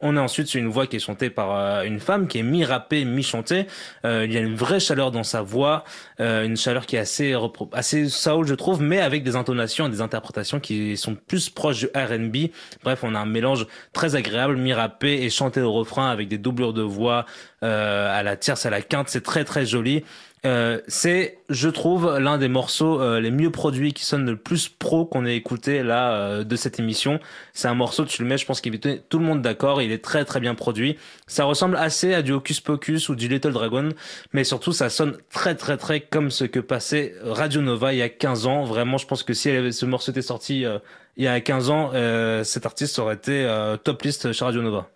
On est ensuite sur une voix qui est chantée par euh, une femme qui est mi-rappée, mi-chantée. Euh, il y a une vraie chaleur dans sa voix, euh, une chaleur qui est assez assez soul, je trouve, mais avec des intonations et des interprétations qui sont plus proches du R&B. Bref, on a un mélange très agréable, mi-rappé et chanté au refrain avec des doublures de voix euh, à la tierce, à la quinte. C'est très très joli. Euh, c'est, je trouve, l'un des morceaux euh, les mieux produits qui sonne le plus pro qu'on ait écouté là euh, de cette émission. C'est un morceau, tu le mets, je pense qu'il est tout le monde d'accord. Il est très très bien produit. Ça ressemble assez à du Hocus Pocus ou du Little Dragon, mais surtout ça sonne très très très comme ce que passait Radio Nova il y a 15 ans. Vraiment, je pense que si elle avait- ce morceau était sorti euh, il y a 15 ans, euh, cet artiste aurait été top list chez Radio Nova.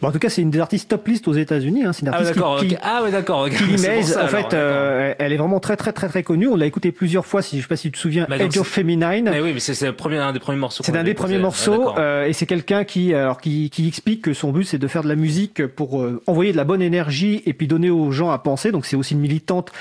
Bon, en tout cas, c'est une des artistes top list aux États-Unis. Hein. C'est une Ah artiste d'accord. qui, qui-. Ah ouais, d'accord. ok. Killy C'est pour Maze, ça, en fait, euh, elle est vraiment très très très très connue. On l'a écoutée plusieurs fois. Si je sais pas si tu te souviens, Bah, Edge of Feminine. Mais oui, mais c'est premier, un des premiers morceaux. C'est un des premiers écouté. morceaux euh, et c'est quelqu'un qui alors qui, qui explique que son but c'est de faire de la musique pour euh, envoyer de la bonne énergie et puis donner aux gens à penser. Donc c'est aussi une militante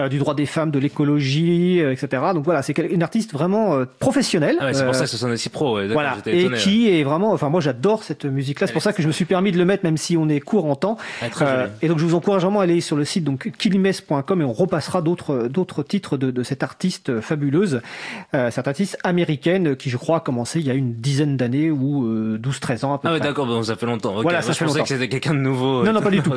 euh, du droit des femmes, de l'écologie, euh, etc. Donc voilà, c'est une artiste vraiment euh, professionnelle. Ah ouais, c'est pour ça que ce sonne aussi pro. Ouais, voilà, et qui est vraiment, enfin moi j'adore cette musique-là, c'est pour ça que je me suis permis de le mettre même si on est court en temps. très Euh, et donc je vous encourage vraiment à aller sur le site donc killimes.com et on repassera d'autres d'autres titres de, de cette artiste fabuleuse, euh, cette artiste américaine qui je crois a commencé il y a une dizaine d'années ou euh, 12-13 ans à peu Ah près. d'accord, bon, ça fait longtemps. Voilà, Moi, ça je fait pensais longtemps. que c'était quelqu'un de nouveau. Non, non, pas du tout.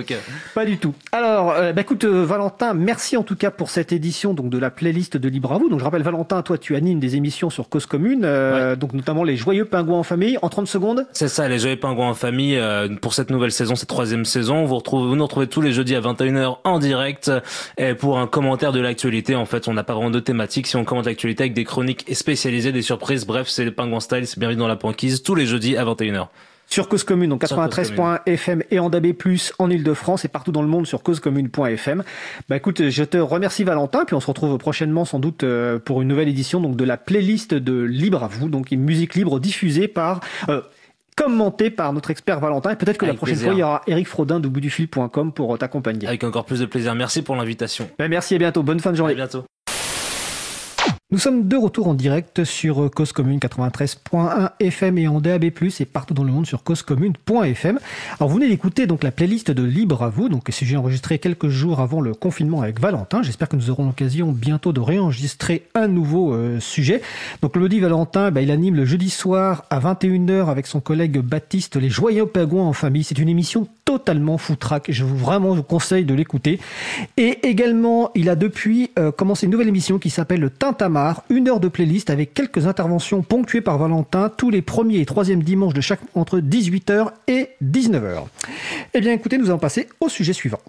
Pas du tout. Alors, euh, bah, écoute, euh, Valentin, merci en tout cas pour cette édition donc de la playlist de Libre à vous. Donc, je rappelle, Valentin, toi, tu animes des émissions sur Cause Commune, euh, donc notamment les Joyeux Pingouins en famille. En 30 secondes, C'est ça, les Joyeux Pingouins en famille, euh, pour cette nouvelle saison, cette troisième saison. Vous, retrouvez, vous nous retrouvez tous les jeudis à 21h en direct et pour un commentaire de l'actualité. En fait, on n'a pas vraiment de thématique. Si on commente l'actualité avec des chroniques spécialisées, des surprises, bref, c'est les Pingouins Style, c'est bienvenu dans la banquise, tous les jeudis à 21h. sur Cause Commune, donc Sur Cause 93.fm et en DAB+, en Ile-de-France et partout dans le monde sur causecommune.fm. Bah écoute, je te remercie Valentin, puis on se retrouve prochainement sans doute euh, pour une nouvelle édition donc de la playlist de Libre à vous, donc une musique libre diffusée par... euh, commentée par notre expert Valentin et peut-être que la prochaine plaisir. fois il y aura Eric Frodin de boutdufil.com pour euh, t'accompagner. Avec encore plus de plaisir. Merci pour l'invitation. Bah, merci et bientôt, bonne fin de À journée. bientôt. Nous sommes de retour en direct sur Cause Commune 93.1 FM et en DAB+, et partout dans le monde sur causecommune.fm. Alors vous venez d'écouter donc la playlist de Libre à vous, donc sujet enregistré quelques jours avant le confinement avec Valentin. J'espère que nous aurons l'occasion bientôt de réenregistrer un nouveau euh, sujet. Donc le Valentin, bah, il anime le jeudi soir à 21h avec son collègue Baptiste Les Joyeux Pagouins en famille. C'est une émission totalement foutraque. Je vous vraiment vous conseille de l'écouter. Et également, il a depuis euh, commencé une nouvelle émission qui s'appelle le Tintamarre une heure de playlist avec quelques interventions ponctuées par Valentin tous les premiers et troisièmes dimanches de chaque entre 18h et 19h. Eh bien écoutez, nous allons passer au sujet suivant.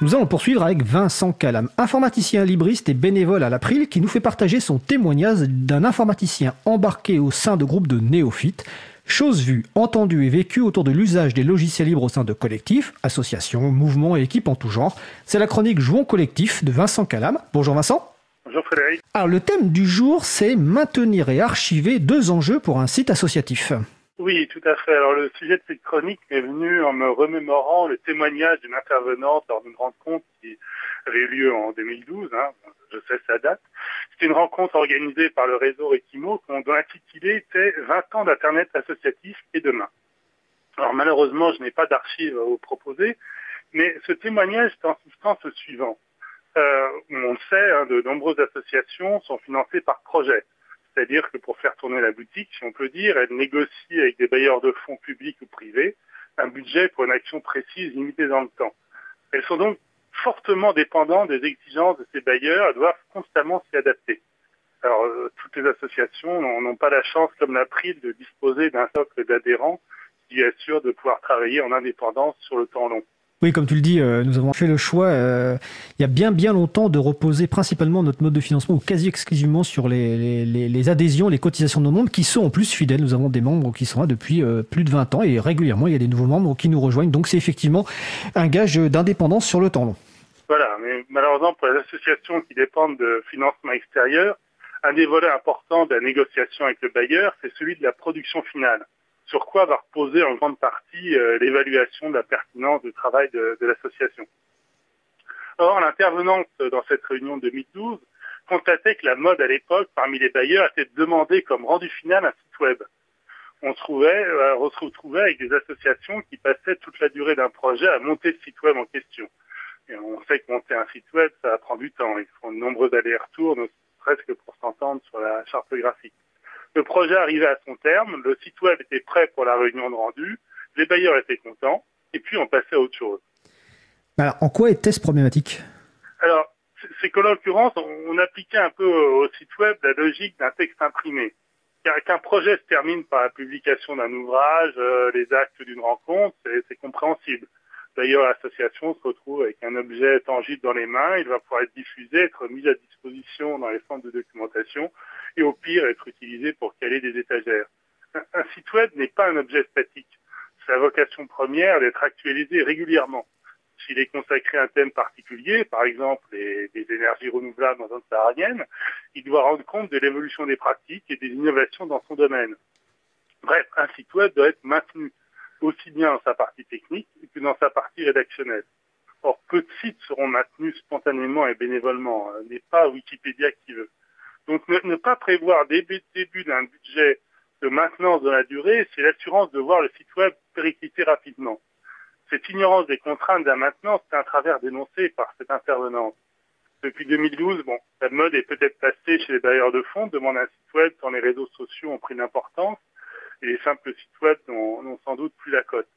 Nous allons poursuivre avec Vincent Calam, informaticien libriste et bénévole à l'April, qui nous fait partager son témoignage d'un informaticien embarqué au sein de groupes de néophytes. Chose vue, entendue et vécue autour de l'usage des logiciels libres au sein de collectifs, associations, mouvements et équipes en tout genre. C'est la chronique Jouons collectif de Vincent Calam. Bonjour Vincent. Bonjour Frédéric. Alors le thème du jour, c'est maintenir et archiver deux enjeux pour un site associatif. Oui, tout à fait. Alors le sujet de cette chronique est venu en me remémorant le témoignage d'une intervenante lors d'une rencontre qui avait eu lieu en 2012. Hein. Je sais sa date. C'était une rencontre organisée par le réseau Rekimo dont l'intitulé était 20 ans d'Internet associatif et demain. Alors malheureusement, je n'ai pas d'archives à vous proposer, mais ce témoignage est en substance le suivant. Euh, on le sait, hein, de nombreuses associations sont financées par projet. C'est-à-dire que pour faire tourner la boutique, si on peut dire, elles négocient avec des bailleurs de fonds publics ou privés un budget pour une action précise limitée dans le temps. Elles sont donc fortement dépendantes des exigences de ces bailleurs et doivent constamment s'y adapter. Alors, euh, toutes les associations n'ont pas la chance, comme l'April, de disposer d'un socle d'adhérents qui assure de pouvoir travailler en indépendance sur le temps long. Oui, comme tu le dis, euh, nous avons fait le choix, euh, il y a bien bien longtemps, de reposer principalement notre mode de financement ou quasi exclusivement sur les, les, les adhésions, les cotisations de nos membres qui sont en plus fidèles. Nous avons des membres qui sont là depuis euh, plus de 20 ans et régulièrement, il y a des nouveaux membres qui nous rejoignent. Donc c'est effectivement un gage d'indépendance sur le temps long. Voilà, mais malheureusement pour les associations qui dépendent de financement extérieur, un des volets importants de la négociation avec le bailleur, c'est celui de la production finale sur quoi va reposer en grande partie euh, l'évaluation de la pertinence du travail de, l'association. Or, l'intervenante dans cette réunion de 2012 constatait que la mode à l'époque, parmi les bailleurs, était de demander comme rendu final un site web. On se trouvait, euh, on se retrouvait avec des associations qui passaient toute la durée d'un projet à monter le site web en question. Et on sait que monter un site web, ça prend du temps. Ils font de nombreux allers-retours, ne serait-ce que pour s'entendre sur la charte graphique. Le projet arrivait à son terme, le site web était prêt pour la réunion de rendu, les bailleurs étaient contents, et puis on passait à autre chose. Alors, en quoi était-ce problématique? Alors, c'est qu'en l'occurrence, on appliquait un peu au site web la logique d'un texte imprimé. Qu'un projet se termine par la publication d'un ouvrage, euh, les actes d'une rencontre, c'est compréhensible. D'ailleurs, l'association se retrouve avec un objet tangible dans les mains, il va pouvoir être diffusé, être mis à disposition dans les centres de documentation, et au pire être utilisé pour caler des étagères. Un, site web n'est pas un objet statique. Sa vocation première d'être actualisé régulièrement. S'il est consacré à un thème particulier, par exemple les, les énergies renouvelables dans zone saharienne, il doit rendre compte de l'évolution des pratiques et des innovations dans son domaine. Bref, un site web doit être maintenu aussi bien dans sa partie technique que dans sa partie rédactionnelle. Or, peu de sites seront maintenus spontanément et bénévolement. Ce n'est pas Wikipédia qui veut. Donc ne, pas prévoir début, d'un budget de maintenance dans la durée, c'est l'assurance de voir le site web péricliter rapidement. Cette ignorance des contraintes de la maintenance est un travers dénoncé par cette intervenante. Depuis 2012, bon, la mode est peut-être passée chez les bailleurs de fonds, demande un site web quand les réseaux sociaux ont pris l'importance et les simples sites web n'ont sans doute plus la cote.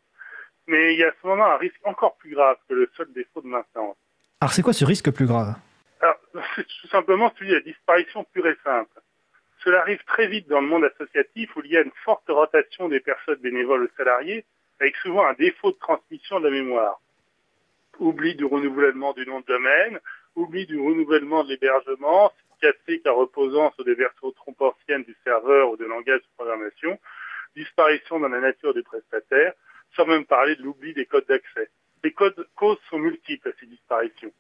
Mais il y a à ce moment un risque encore plus grave que le seul défaut de maintenance. Alors c'est quoi ce risque plus grave? Alors, c'est tout simplement celui de la disparition pure et simple. Cela arrive très vite dans le monde associatif où il y a une forte rotation des personnes bénévoles aux salariés, avec souvent un défaut de transmission de la mémoire. Oubli du renouvellement du nom de domaine, oubli du renouvellement de l'hébergement, cassé car reposant sur des versions trop anciennes du serveur ou de langage de programmation, disparition dans la nature du prestataire, sans même parler de l'oubli des codes d'accès. Les codes causes sont multiples à ces disparitions.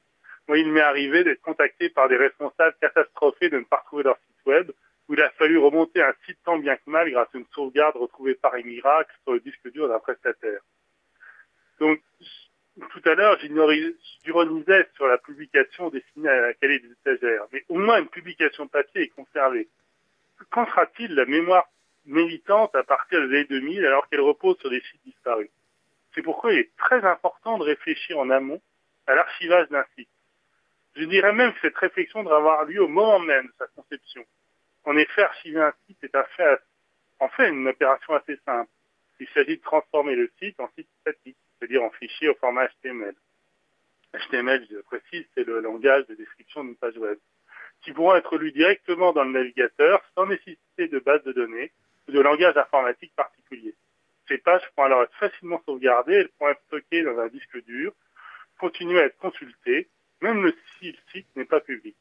Moi, il m'est arrivé d'être contacté par des responsables catastrophés de ne pas retrouver leur site web, où il a fallu remonter un site tant bien que mal grâce à une sauvegarde retrouvée par un sur le disque dur d'un prestataire. Donc, tout à l'heure, j'ironisais sur la publication destinée à la qualité des étagères, mais au moins une publication papier est conservée. Qu'en sera-t-il la mémoire militante à partir des années 2000 alors qu'elle repose sur des sites disparus C'est pourquoi il est très important de réfléchir en amont à l'archivage d'un site. Je dirais même que cette réflexion devrait avoir lieu au moment même de sa conception. En effet, archiver un site est un fait, en fait une opération assez simple. Il s'agit de transformer le site en site statique, c'est-à-dire en fichier au format HTML. HTML, je précise, c'est le langage de description d'une page web, qui pourront être lus directement dans le navigateur sans nécessité de base de données de langage informatique particulier. Ces pages pourront alors être facilement sauvegardées, elles pourront être stockées dans un disque dur, continuer à être consultées, même si le site n'est pas public.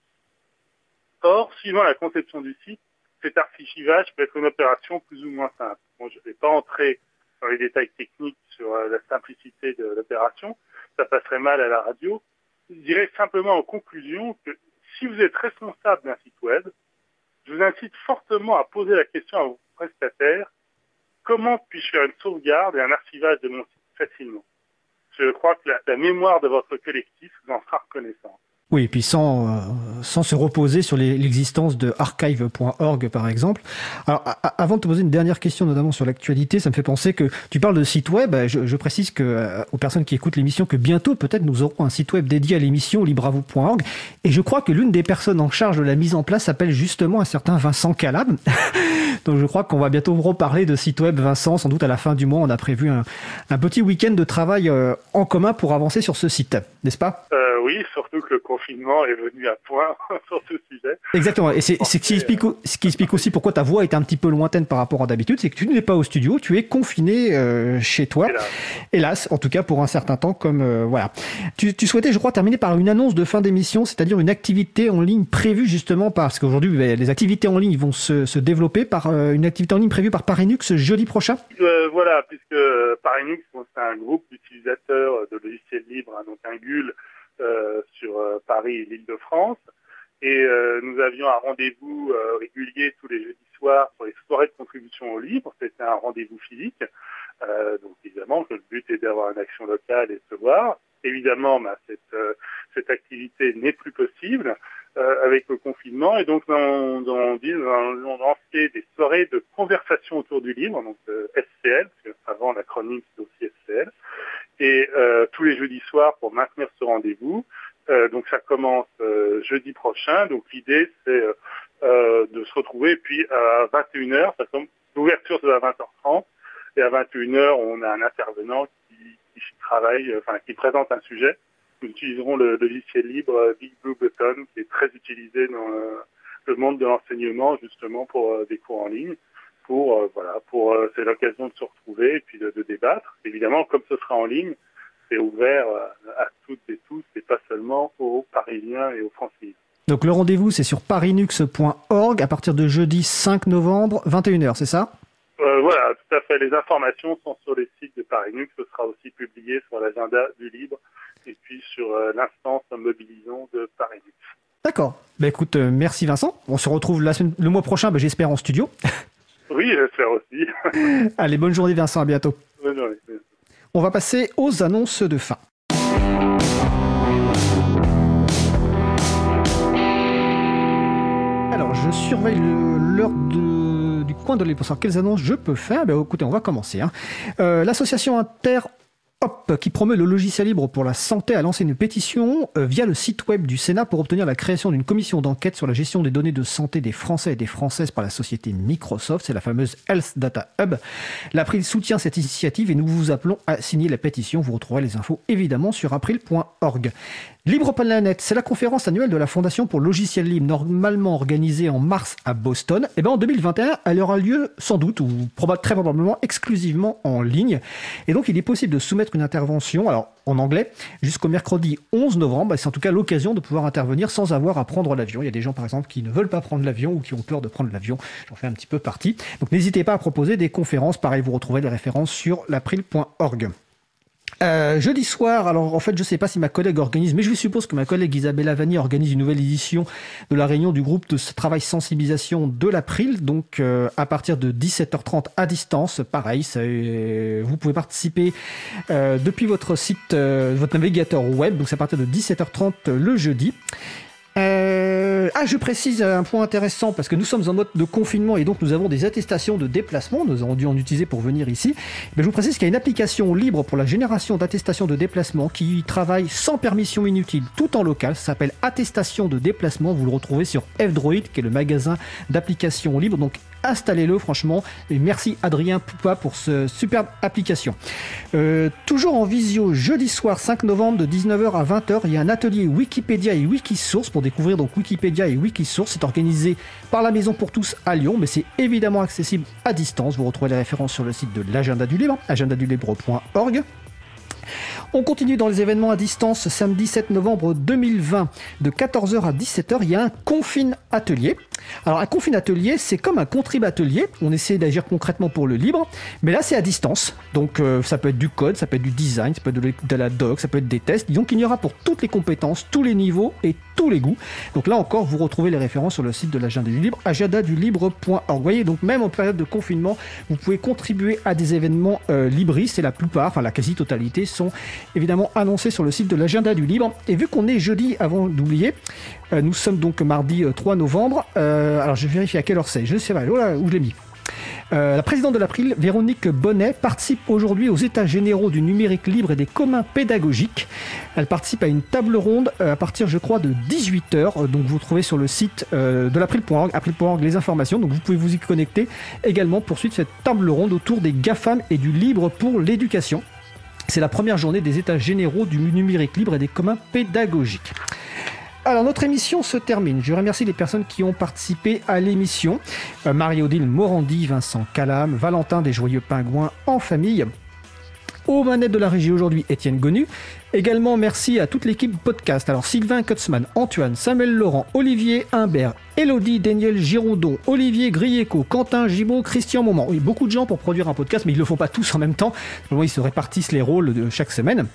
Or, suivant la conception du site, cet archivage peut être une opération plus ou moins simple. Bon, je ne vais pas entrer dans les détails techniques sur euh, la simplicité de l'opération, ça passerait mal à la radio. Je dirais simplement en conclusion que si vous êtes responsable d'un site web, je vous incite fortement à poser la question à vos prestataires, comment puis-je faire une sauvegarde et un archivage de mon site facilement? Je crois que la, la mémoire de votre collectif vous en sera reconnaissante. Oui, et puis sans, euh, sans se reposer sur l'existence de archive.org, par exemple. Alors, avant de te poser une dernière question, notamment sur l'actualité, ça me fait penser que tu parles de site web. Je, je précise que, euh, aux personnes qui écoutent l'émission que bientôt, peut-être, nous aurons un site web dédié à l'émission libravou.org. Et je crois que l'une des personnes en charge de la mise en place s'appelle justement un certain Vincent Calab. Donc, je crois qu'on va bientôt reparler de site web, Vincent. Sans doute à la fin du mois, on a prévu un, un petit week-end de travail euh, en commun pour avancer sur ce site, n'est-ce pas? Euh, oui, surtout que le confinement est venu à point sur ce sujet. Exactement. Et c'est ce qui explique, ce qui explique aussi pourquoi ta voix est un petit peu lointaine par rapport à d'habitude. C'est que tu n'es pas au studio, tu es confiné euh, chez toi. Hélas. Hélas, en tout cas pour un certain temps, comme euh, voilà. Tu, tu souhaitais, je crois, terminer par une annonce de fin d'émission, c'est-à-dire une activité en ligne prévue justement parce qu'aujourd'hui les activités en ligne vont se, se développer par euh, une activité en ligne prévue par Parinux jeudi prochain? Euh, voilà, puisque Parinux, bon, c'est un groupe d'utilisateurs de logiciels libres, hein, donc un GUL euh, sur euh, Paris et l'Île-de-France. Et euh, nous avions un rendez-vous régulier tous les jeudis soirs sur les soirées de contribution au libre. C'était un rendez-vous physique. Donc évidemment que le but est d'avoir une action locale et de se voir. Évidemment, bah, cette, activité n'est plus possible avec le confinement. Et donc, on, on, dit, on, on lancé des soirées de conversation autour du livre, donc SCL, parce qu'avant l'acronyme c'est aussi SCL. Et euh, tous les jeudis soirs pour maintenir ce rendez-vous. Euh, donc ça commence euh, jeudi prochain. Donc l'idée c'est euh, euh, de se retrouver. Puis à 21h, ça l'ouverture c'est à 20h30. Et à 21h, on a un intervenant qui, qui travaille, enfin qui présente un sujet. Nous utiliserons le logiciel libre euh, Big Blue Button, qui est très utilisé dans euh, le monde de l'enseignement, justement pour euh, des cours en ligne. Pour euh, voilà, pour euh, c'est l'occasion de se retrouver et puis de, de débattre. Évidemment, comme ce sera en ligne, c'est ouvert euh, à toutes et tous, et pas seulement aux Parisiens et aux Français. Donc le rendez-vous c'est sur parinux.org à partir de jeudi 5 novembre 21h, c'est ça? Euh, voilà, tout à fait. Les informations sont sur les sites de Parinux. Ce sera aussi publié sur l'agenda du libre et puis sur euh, l'instance mobilisant de Parinux. D'accord. Bah écoute, euh, merci Vincent. On se retrouve la semaine, le mois prochain, bah, j'espère en studio. Oui, j'espère aussi. Allez, bonne journée Vincent, à bientôt. Bonne journée. On va passer aux annonces de fin. Alors, je surveille le- l'heure du coin de l'île pour savoir quelles annonces je peux faire? Ben, écoutez, on va commencer. hein. Euh, L'association Inter Hop, qui promeut le logiciel libre pour la santé, a lancé une pétition euh, via le site web du Sénat pour obtenir la création d'une commission d'enquête sur la gestion des données de santé des Français et des Françaises par la société Microsoft. C'est la fameuse Health Data Hub. L'April soutient cette initiative et nous vous appelons à signer la pétition. Vous retrouverez les infos évidemment sur april.org. Libre Planet, c'est la conférence annuelle de la Fondation pour le logiciel libre, normalement organisée en mars à Boston. Et ben en 2021, elle aura lieu sans doute, ou très probablement exclusivement en ligne. Et donc il est possible de soumettre une intervention, alors en anglais, jusqu'au mercredi 11 novembre. C'est en tout cas l'occasion de pouvoir intervenir sans avoir à prendre l'avion. Il y a des gens par exemple qui ne veulent pas prendre l'avion ou qui ont peur de prendre l'avion. J'en fais un petit peu partie. Donc n'hésitez pas à proposer des conférences. Pareil, vous retrouverez les références sur l'april.org. Euh, jeudi soir, alors en fait je sais pas si ma collègue organise, mais je suppose que ma collègue Isabella Vanni organise une nouvelle édition de la réunion du groupe de travail sensibilisation de l'April, donc euh, à partir de 17h30 à distance, pareil, euh, vous pouvez participer depuis votre site, votre navigateur web, donc c'est à partir de 17h30 le jeudi. Ah, je précise un point intéressant parce que nous sommes en mode de confinement et donc nous avons des attestations de déplacement. Nous avons dû en utiliser pour venir ici. Mais je vous précise qu'il y a une application libre pour la génération d'attestations de déplacement qui travaille sans permission inutile, tout en local. Ça s'appelle Attestation de déplacement. Vous le retrouvez sur F-Droid, qui est le magasin d'applications libres. Donc installez-le franchement. Et merci Adrien Poupa pour ce superbe application. Euh, toujours en visio, jeudi soir 5 novembre de 19h à 20h, il y a un atelier Wikipédia et Wikisource pour découvrir donc Wikipédia et Wikisource. C'est organisé par la Maison pour tous à Lyon, mais c'est évidemment accessible à distance. Vous retrouvez les références sur le site de l'agenda du libre, agendadulibre.org. On continue dans les événements à distance. Samedi 7 novembre 2020, de 14h à 17h, il y a un confine atelier. Alors un confine atelier, c'est comme un contrib atelier. On essaie d'agir concrètement pour le libre, mais là c'est à distance. Donc euh, ça peut être du code, ça peut être du design, ça peut être de, la doc, ça peut être des tests. Donc il y aura pour toutes les compétences, tous les niveaux et tous les goûts. Donc là encore, vous retrouvez les références sur le site de l'agenda du libre, agendadulibre.org. Vous voyez, donc même en période de confinement, vous pouvez contribuer à des événements euh, libristes et la plupart, enfin la quasi-totalité, sont évidemment annoncés sur le site de l'agenda du libre. Et vu qu'on est jeudi, avant d'oublier, euh, nous sommes donc mardi euh, 3 novembre. Euh, alors je vérifie à quelle heure c'est. Je ne sais pas. Où je l'ai mis. Euh, la présidente de l'April, Véronique Bonnet, participe aujourd'hui aux États généraux du numérique libre et des communs pédagogiques. Elle participe à une table ronde euh, à partir, je crois, de 18h. Donc vous trouvez sur le site euh, de l'April.org, April.org les informations. Donc vous pouvez vous y connecter également pour suivre cette table ronde autour des GAFAM et du libre pour l'éducation. C'est la première journée des États généraux du numérique libre et des communs pédagogiques. Alors notre émission se termine. Je remercie les personnes qui ont participé à l'émission. Euh, Marie-Odile Morandi, Vincent Calam, Valentin des Joyeux Pingouins en famille. Aux manettes de la régie aujourd'hui, Étienne Gonu. Également merci à toute l'équipe podcast. Alors Sylvain Kutzmann, Antoine, Samuel Laurent, Olivier Humbert, Elodie, Daniel Girondon, Olivier Grieco, Quentin Gibaud, Christian Moment. Oui, beaucoup de gens pour produire un podcast, mais ils ne le font pas tous en même temps. Ils se répartissent les rôles de chaque semaine.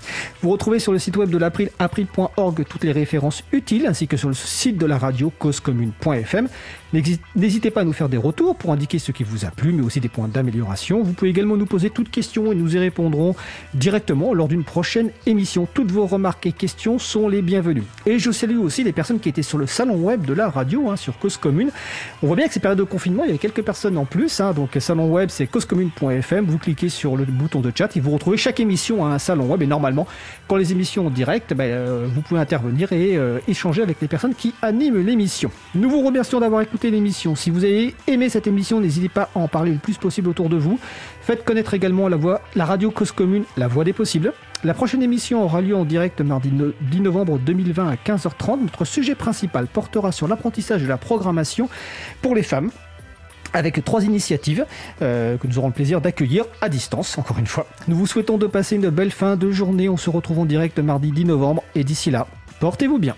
Vous retrouvez sur le site web de l'April, april.org, toutes les références utiles, ainsi que sur le site de la radio causecommune.fm. N'hésitez pas à nous faire des retours pour indiquer ce qui vous a plu, mais aussi des points d'amélioration. Vous pouvez également nous poser toutes questions et nous y répondrons directement lors d'une prochaine émission. Toutes vos remarques et questions sont les bienvenues. Et je salue aussi les personnes qui étaient sur le salon web de la radio, hein, sur Cause Commune. On voit bien que ces périodes de confinement, il y avait quelques personnes en plus. Hein, donc, salon web, c'est causecommune.fm. Vous cliquez sur le bouton de chat et vous retrouvez chaque émission à un salon web. Et normalement, quand les émissions en direct, ben, euh, vous pouvez intervenir et euh, échanger avec les personnes qui animent l'émission. Nous vous remercions d'avoir écouté l'émission. Si vous avez aimé cette émission, n'hésitez pas à en parler le plus possible autour de vous. Faites connaître également la, voix, la radio Cause Commune, la voix des possibles. La prochaine émission aura lieu en direct mardi 10 novembre 2020 à 15h30. Notre sujet principal portera sur l'apprentissage de la programmation pour les femmes avec trois initiatives euh, que nous aurons le plaisir d'accueillir à distance, encore une fois. Nous vous souhaitons de passer une belle fin de journée. On se retrouve en direct mardi 10 novembre et d'ici là, portez-vous bien.